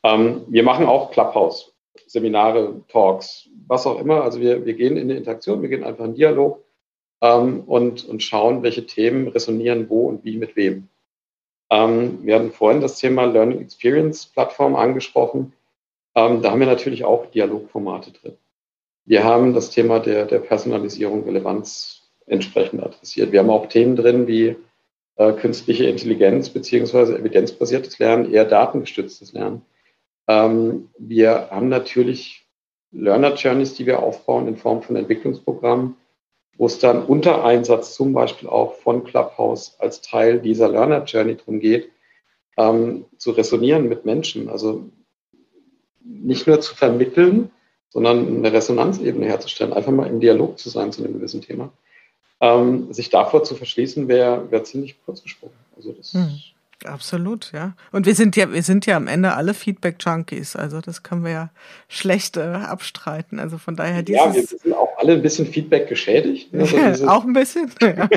Ähm, wir machen auch Clubhouse, Seminare, Talks, was auch immer. Also wir, wir gehen in eine Interaktion, wir gehen einfach in Dialog ähm, und, und schauen, welche Themen resonieren wo und wie mit wem. Ähm, wir hatten vorhin das Thema Learning Experience Plattform angesprochen. Ähm, da haben wir natürlich auch Dialogformate drin. Wir haben das Thema der, der Personalisierung, Relevanz entsprechend adressiert. Wir haben auch Themen drin wie äh, künstliche Intelligenz beziehungsweise evidenzbasiertes Lernen, eher datengestütztes Lernen. Ähm, wir haben natürlich Learner Journeys, die wir aufbauen in Form von Entwicklungsprogrammen wo es dann unter Einsatz zum Beispiel auch von Clubhouse als Teil dieser Learner Journey darum geht, ähm, zu resonieren mit Menschen. Also nicht nur zu vermitteln, sondern eine Resonanzebene herzustellen, einfach mal im Dialog zu sein zu einem gewissen Thema. Ähm, sich davor zu verschließen, wäre wär ziemlich kurz gesprungen. Also das hm. Absolut, ja. Und wir sind ja, wir sind ja am Ende alle Feedback-Junkies. Also das können wir ja schlecht äh, abstreiten. Also von daher dieses. Ja, wir sind auch alle ein bisschen Feedback geschädigt. Ne? Also auch ein bisschen. Ja.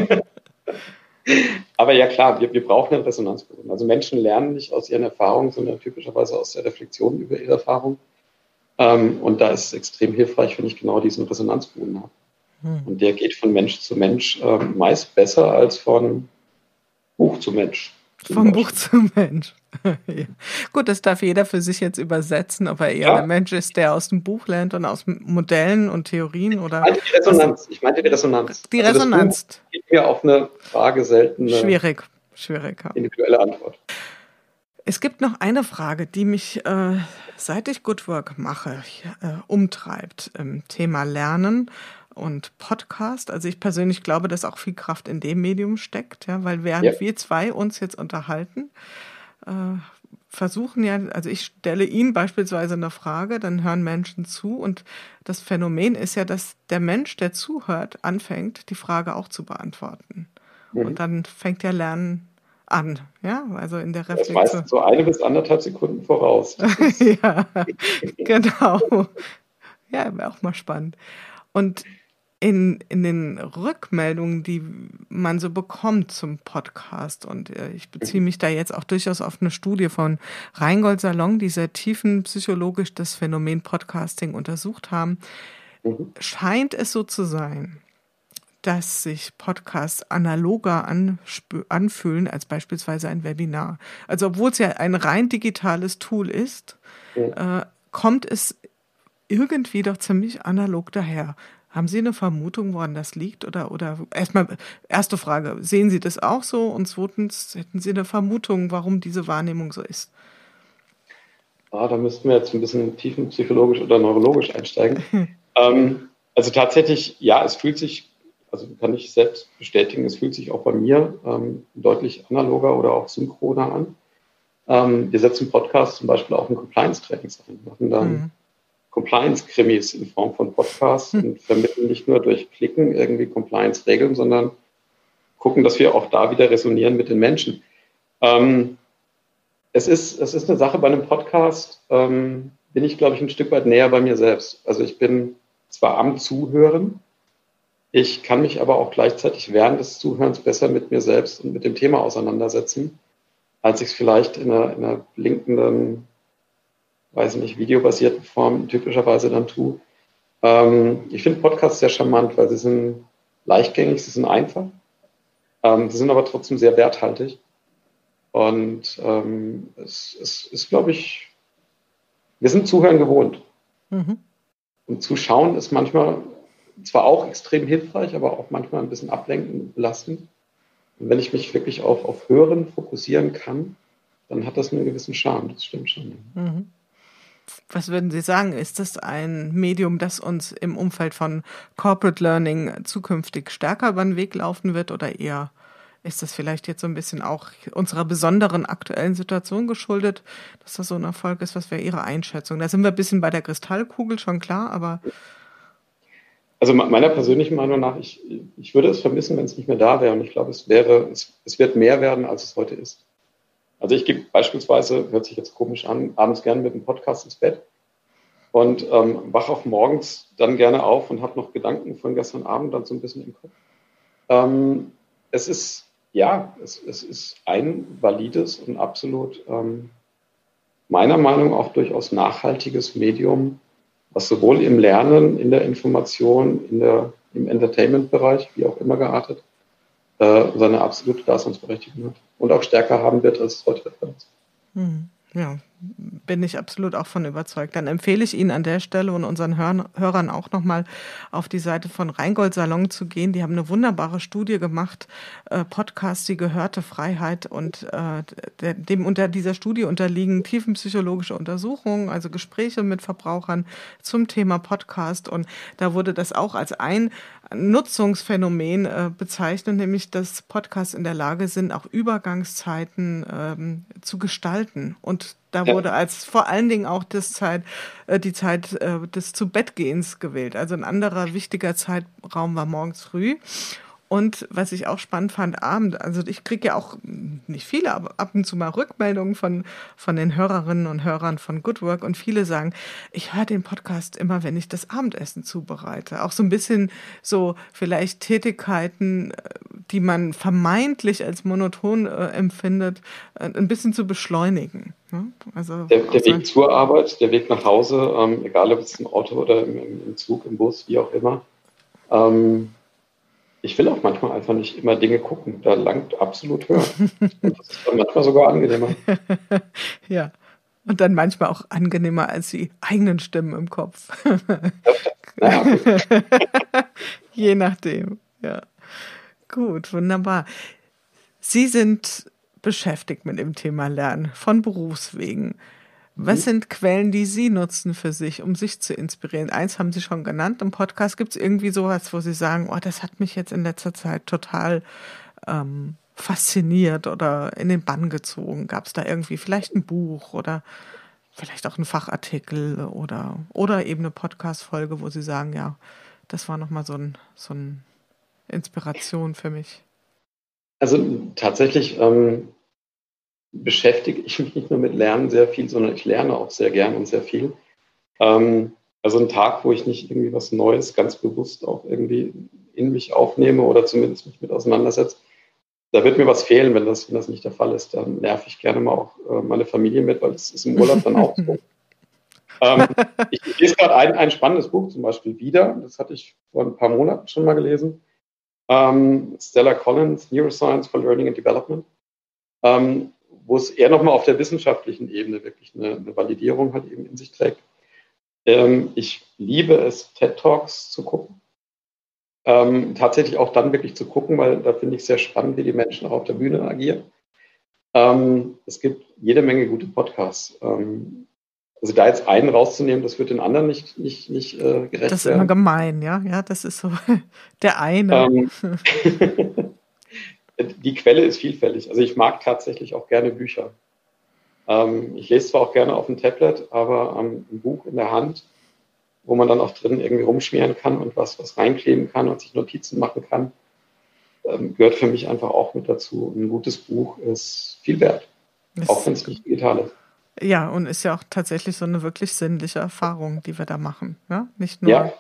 Aber ja klar, wir, wir brauchen einen Resonanzboden. Also Menschen lernen nicht aus ihren Erfahrungen, sondern typischerweise aus der Reflexion über ihre Erfahrungen. Ähm, und da ist es extrem hilfreich, wenn ich genau diesen Resonanzboden habe. Hm. Und der geht von Mensch zu Mensch äh, meist besser als von Buch zu Mensch. Vom Buch zum Mensch. ja. Gut, das darf jeder für sich jetzt übersetzen, ob er eher ja. der Mensch ist, der aus dem Buch lernt und aus Modellen und Theorien oder. Ich meinte die Resonanz. Ich meinte die Resonanz. Die also Resonanz. Das gibt mir auf eine Frage selten schwierig, schwierig. Individuelle Antwort. Es gibt noch eine Frage, die mich, äh, seit ich Good Work mache, äh, umtreibt. Ähm, Thema Lernen und Podcast. Also ich persönlich glaube, dass auch viel Kraft in dem Medium steckt, ja, weil während ja. wir zwei uns jetzt unterhalten, äh, versuchen ja, also ich stelle Ihnen beispielsweise eine Frage, dann hören Menschen zu und das Phänomen ist ja, dass der Mensch, der zuhört, anfängt, die Frage auch zu beantworten. Mhm. Und dann fängt ja Lernen an, ja, also in der Reflexion. Das meistens so eine bis anderthalb Sekunden voraus. ja, genau. Ja, wäre auch mal spannend. Und in, in den Rückmeldungen, die man so bekommt zum Podcast, und äh, ich beziehe mich da jetzt auch durchaus auf eine Studie von Reingold Salon, die sehr tiefenpsychologisch das Phänomen Podcasting untersucht haben, mhm. scheint es so zu sein, dass sich Podcasts analoger anfühlen als beispielsweise ein Webinar. Also obwohl es ja ein rein digitales Tool ist, mhm. äh, kommt es irgendwie doch ziemlich analog daher. Haben Sie eine Vermutung, woran das liegt? Oder, oder erstmal, erste Frage, sehen Sie das auch so? Und zweitens, hätten Sie eine Vermutung, warum diese Wahrnehmung so ist? Ah, da müssten wir jetzt ein bisschen tiefenpsychologisch oder neurologisch einsteigen. ähm, also tatsächlich, ja, es fühlt sich, also kann ich selbst bestätigen, es fühlt sich auch bei mir ähm, deutlich analoger oder auch synchroner an. Ähm, wir setzen Podcasts zum Beispiel auch in Compliance-Trainings ein, machen dann mhm Compliance-Krimis in Form von Podcasts hm. und vermitteln nicht nur durch Klicken irgendwie Compliance-Regeln, sondern gucken, dass wir auch da wieder resonieren mit den Menschen. Ähm, es, ist, es ist eine Sache bei einem Podcast, ähm, bin ich, glaube ich, ein Stück weit näher bei mir selbst. Also ich bin zwar am Zuhören, ich kann mich aber auch gleichzeitig während des Zuhörens besser mit mir selbst und mit dem Thema auseinandersetzen, als ich es vielleicht in einer, in einer blinkenden weiß nicht, videobasierten Form typischerweise dann tue. Ähm, ich finde Podcasts sehr charmant, weil sie sind leichtgängig, sie sind einfach. Ähm, sie sind aber trotzdem sehr werthaltig. Und ähm, es, es ist, glaube ich, wir sind Zuhören gewohnt. Mhm. Und zuschauen ist manchmal zwar auch extrem hilfreich, aber auch manchmal ein bisschen ablenkend und belastend. Und wenn ich mich wirklich auf, auf Hören fokussieren kann, dann hat das einen gewissen Charme, das stimmt schon. Mhm. Was würden Sie sagen? Ist das ein Medium, das uns im Umfeld von Corporate Learning zukünftig stärker über den Weg laufen wird oder eher ist das vielleicht jetzt so ein bisschen auch unserer besonderen aktuellen Situation geschuldet, dass das so ein Erfolg ist? Was wäre Ihre Einschätzung? Da sind wir ein bisschen bei der Kristallkugel schon klar, aber. Also meiner persönlichen Meinung nach, ich, ich würde es vermissen, wenn es nicht mehr da wäre. Und ich glaube, es wäre, es, es wird mehr werden, als es heute ist. Also ich gebe beispielsweise, hört sich jetzt komisch an, abends gerne mit dem Podcast ins Bett und ähm, wache auch morgens dann gerne auf und habe noch Gedanken von gestern Abend dann so ein bisschen im Kopf. Ähm, es ist, ja, es, es ist ein valides und absolut ähm, meiner Meinung nach auch durchaus nachhaltiges Medium, was sowohl im Lernen, in der Information, in der, im Entertainment-Bereich, wie auch immer geartet, äh, seine absolute Daseinsberechtigung hat und auch stärker haben wird, als es heute der Fall ist. Hm. Ja, bin ich absolut auch von überzeugt. Dann empfehle ich Ihnen an der Stelle und unseren Hörern auch nochmal auf die Seite von Rheingold Salon zu gehen. Die haben eine wunderbare Studie gemacht, äh, Podcast Die gehörte Freiheit und äh, dem unter dieser Studie unterliegen tiefenpsychologische Untersuchungen, also Gespräche mit Verbrauchern zum Thema Podcast und da wurde das auch als ein Nutzungsphänomen äh, bezeichnet, nämlich dass Podcasts in der Lage sind, auch Übergangszeiten ähm, zu gestalten. Und da wurde als vor allen Dingen auch das Zeit, äh, die Zeit äh, des Zubettgehens gewählt. Also ein anderer wichtiger Zeitraum war morgens früh. Und was ich auch spannend fand, Abend, also ich kriege ja auch nicht viele, aber ab und zu mal Rückmeldungen von, von den Hörerinnen und Hörern von Good Work und viele sagen, ich höre den Podcast immer, wenn ich das Abendessen zubereite. Auch so ein bisschen so vielleicht Tätigkeiten, die man vermeintlich als monoton äh, empfindet, äh, ein bisschen zu beschleunigen. Ne? Also, der, der Weg zur Arbeit, der Weg nach Hause, ähm, egal ob es im Auto oder im, im, Zug, im Bus, wie auch immer. Ähm, ich will auch manchmal einfach nicht immer Dinge gucken. Da langt absolut. Und das ist dann manchmal sogar angenehmer. ja. Und dann manchmal auch angenehmer als die eigenen Stimmen im Kopf. ja, Je nachdem, ja. Gut, wunderbar. Sie sind beschäftigt mit dem Thema Lernen von Berufswegen. Was sind Quellen, die Sie nutzen für sich, um sich zu inspirieren? Eins haben Sie schon genannt im Podcast. Gibt es irgendwie sowas, wo Sie sagen, oh, das hat mich jetzt in letzter Zeit total ähm, fasziniert oder in den Bann gezogen? Gab es da irgendwie vielleicht ein Buch oder vielleicht auch ein Fachartikel oder, oder eben eine Podcast-Folge, wo Sie sagen, ja, das war nochmal so ein, so ein Inspiration für mich? Also tatsächlich ähm, beschäftige ich mich nicht nur mit Lernen sehr viel, sondern ich lerne auch sehr gern und sehr viel. Ähm, also ein Tag, wo ich nicht irgendwie was Neues ganz bewusst auch irgendwie in mich aufnehme oder zumindest mich mit auseinandersetze, da wird mir was fehlen, wenn das, wenn das nicht der Fall ist. Dann nerv ich gerne mal auch äh, meine Familie mit, weil das ist im Urlaub dann auch so. ähm, ich lese gerade ein, ein spannendes Buch zum Beispiel wieder. Das hatte ich vor ein paar Monaten schon mal gelesen. Ähm, Stella Collins, Neuroscience for Learning and Development. Ähm, wo es eher nochmal auf der wissenschaftlichen Ebene wirklich eine, eine Validierung halt eben in sich trägt. Ähm, ich liebe es, TED Talks zu gucken. Ähm, tatsächlich auch dann wirklich zu gucken, weil da finde ich sehr spannend, wie die Menschen auch auf der Bühne agieren. Ähm, es gibt jede Menge gute Podcasts. Ähm, also da jetzt einen rauszunehmen, das wird den anderen nicht, nicht, nicht äh, gerecht Das ist werden. immer gemein, ja. Ja, das ist so der eine. Die Quelle ist vielfältig. Also ich mag tatsächlich auch gerne Bücher. Ähm, ich lese zwar auch gerne auf dem Tablet, aber ähm, ein Buch in der Hand, wo man dann auch drin irgendwie rumschmieren kann und was, was reinkleben kann und sich Notizen machen kann, ähm, gehört für mich einfach auch mit dazu. Ein gutes Buch ist viel wert, das auch wenn es nicht digital ist. Ja, und ist ja auch tatsächlich so eine wirklich sinnliche Erfahrung, die wir da machen. Ja? Nicht nur ja.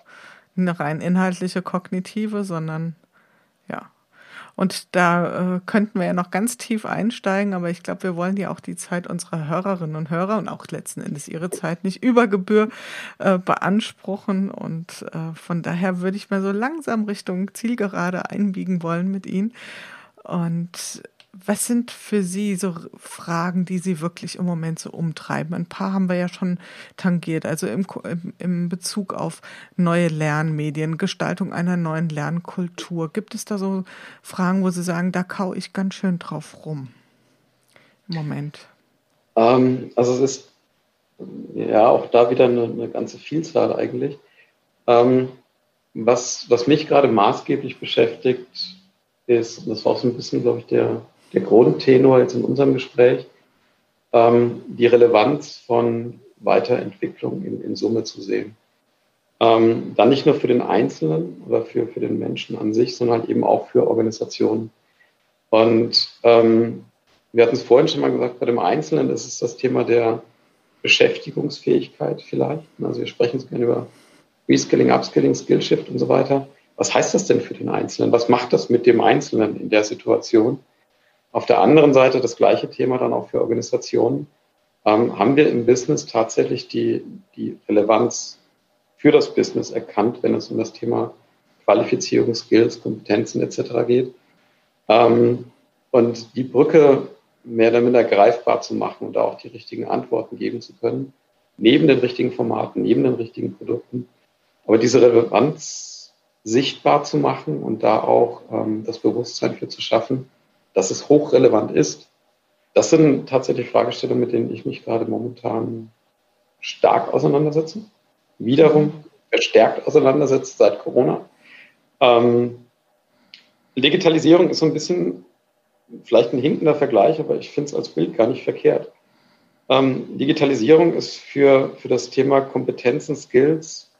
eine rein inhaltliche, kognitive, sondern ja, und da äh, könnten wir ja noch ganz tief einsteigen, aber ich glaube, wir wollen ja auch die Zeit unserer Hörerinnen und Hörer und auch letzten Endes ihre Zeit nicht über Gebühr äh, beanspruchen. Und äh, von daher würde ich mal so langsam Richtung Zielgerade einbiegen wollen mit Ihnen. Und was sind für Sie so Fragen, die Sie wirklich im Moment so umtreiben? Ein paar haben wir ja schon tangiert, also im, im Bezug auf neue Lernmedien, Gestaltung einer neuen Lernkultur. Gibt es da so Fragen, wo Sie sagen, da kau ich ganz schön drauf rum im Moment? Ähm, also es ist ja auch da wieder eine, eine ganze Vielzahl eigentlich. Ähm, was, was mich gerade maßgeblich beschäftigt, ist, und das war auch so ein bisschen, glaube ich, der, der Grundtenor jetzt in unserem Gespräch, ähm, die Relevanz von Weiterentwicklung in, in Summe zu sehen. Ähm, dann nicht nur für den Einzelnen oder für, für den Menschen an sich, sondern halt eben auch für Organisationen. Und ähm, wir hatten es vorhin schon mal gesagt, bei dem Einzelnen ist das Thema der Beschäftigungsfähigkeit vielleicht. Also wir sprechen jetzt gerne über Reskilling, Upskilling, Skillshift und so weiter. Was heißt das denn für den Einzelnen? Was macht das mit dem Einzelnen in der Situation? Auf der anderen Seite das gleiche Thema dann auch für Organisationen. Ähm, haben wir im Business tatsächlich die, die Relevanz für das Business erkannt, wenn es um das Thema Qualifizierung, Skills, Kompetenzen etc. geht? Ähm, und die Brücke mehr oder minder greifbar zu machen und da auch die richtigen Antworten geben zu können, neben den richtigen Formaten, neben den richtigen Produkten. Aber diese Relevanz sichtbar zu machen und da auch ähm, das Bewusstsein für zu schaffen, dass es hochrelevant ist, das sind tatsächlich Fragestellungen, mit denen ich mich gerade momentan stark auseinandersetze. Wiederum verstärkt auseinandersetzt seit Corona. Ähm, Digitalisierung ist so ein bisschen vielleicht ein hinkender Vergleich, aber ich finde es als Bild gar nicht verkehrt. Ähm, Digitalisierung ist für, für das Thema Kompetenzen, Skills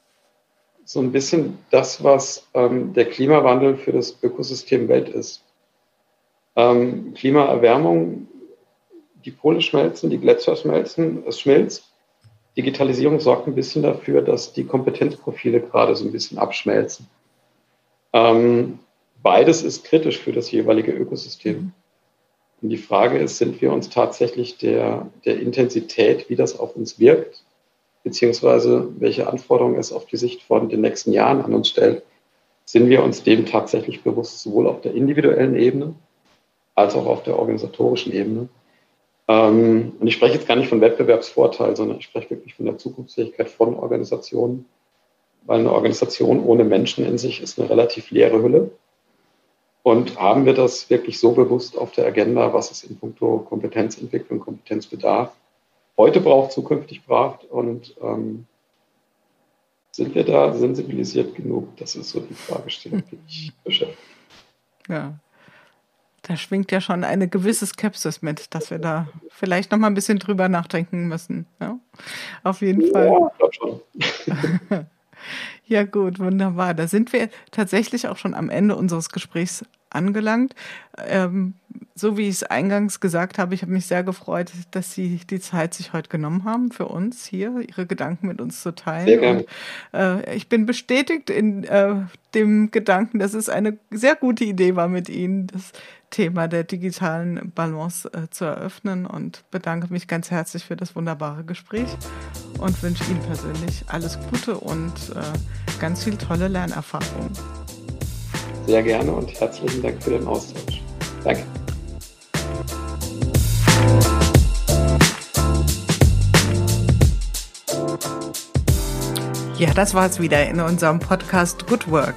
so ein bisschen das, was ähm, der Klimawandel für das Ökosystem Welt ist. Ähm, Klimaerwärmung, die Pole schmelzen, die Gletscher schmelzen, es schmilzt. Digitalisierung sorgt ein bisschen dafür, dass die Kompetenzprofile gerade so ein bisschen abschmelzen. Ähm, beides ist kritisch für das jeweilige Ökosystem. Und die Frage ist, sind wir uns tatsächlich der, der Intensität, wie das auf uns wirkt, beziehungsweise welche Anforderungen es auf die Sicht von den nächsten Jahren an uns stellt, sind wir uns dem tatsächlich bewusst, sowohl auf der individuellen Ebene als auch auf der organisatorischen Ebene. Ähm, und ich spreche jetzt gar nicht von Wettbewerbsvorteil, sondern ich spreche wirklich von der Zukunftsfähigkeit von Organisationen, weil eine Organisation ohne Menschen in sich ist eine relativ leere Hülle. Und haben wir das wirklich so bewusst auf der Agenda, was es in puncto Kompetenzentwicklung, Kompetenzbedarf heute braucht, zukünftig braucht? Und ähm, sind wir da sensibilisiert genug? Das ist so die Fragestellung, die ich beschäftige. Ja. Da schwingt ja schon eine gewisse Skepsis mit, dass wir da vielleicht noch mal ein bisschen drüber nachdenken müssen. Ja? Auf jeden Fall. Ja, ich glaube schon. Ja, gut, wunderbar. Da sind wir tatsächlich auch schon am Ende unseres Gesprächs angelangt. Ähm, so wie ich es eingangs gesagt habe, ich habe mich sehr gefreut, dass Sie die Zeit sich heute genommen haben, für uns hier Ihre Gedanken mit uns zu teilen. Sehr gerne. Und, äh, ich bin bestätigt in äh, dem Gedanken, dass es eine sehr gute Idee war, mit Ihnen das Thema der digitalen Balance äh, zu eröffnen und bedanke mich ganz herzlich für das wunderbare Gespräch und wünsche Ihnen persönlich alles Gute und äh, ganz viel tolle Lernerfahrungen. Sehr gerne und herzlichen Dank für den Austausch. Danke. Ja, das war es wieder in unserem Podcast Good Work,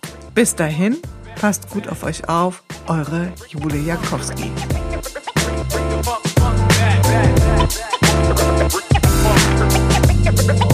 Bis dahin, passt gut auf euch auf, eure Jule Jakowski. Back, back.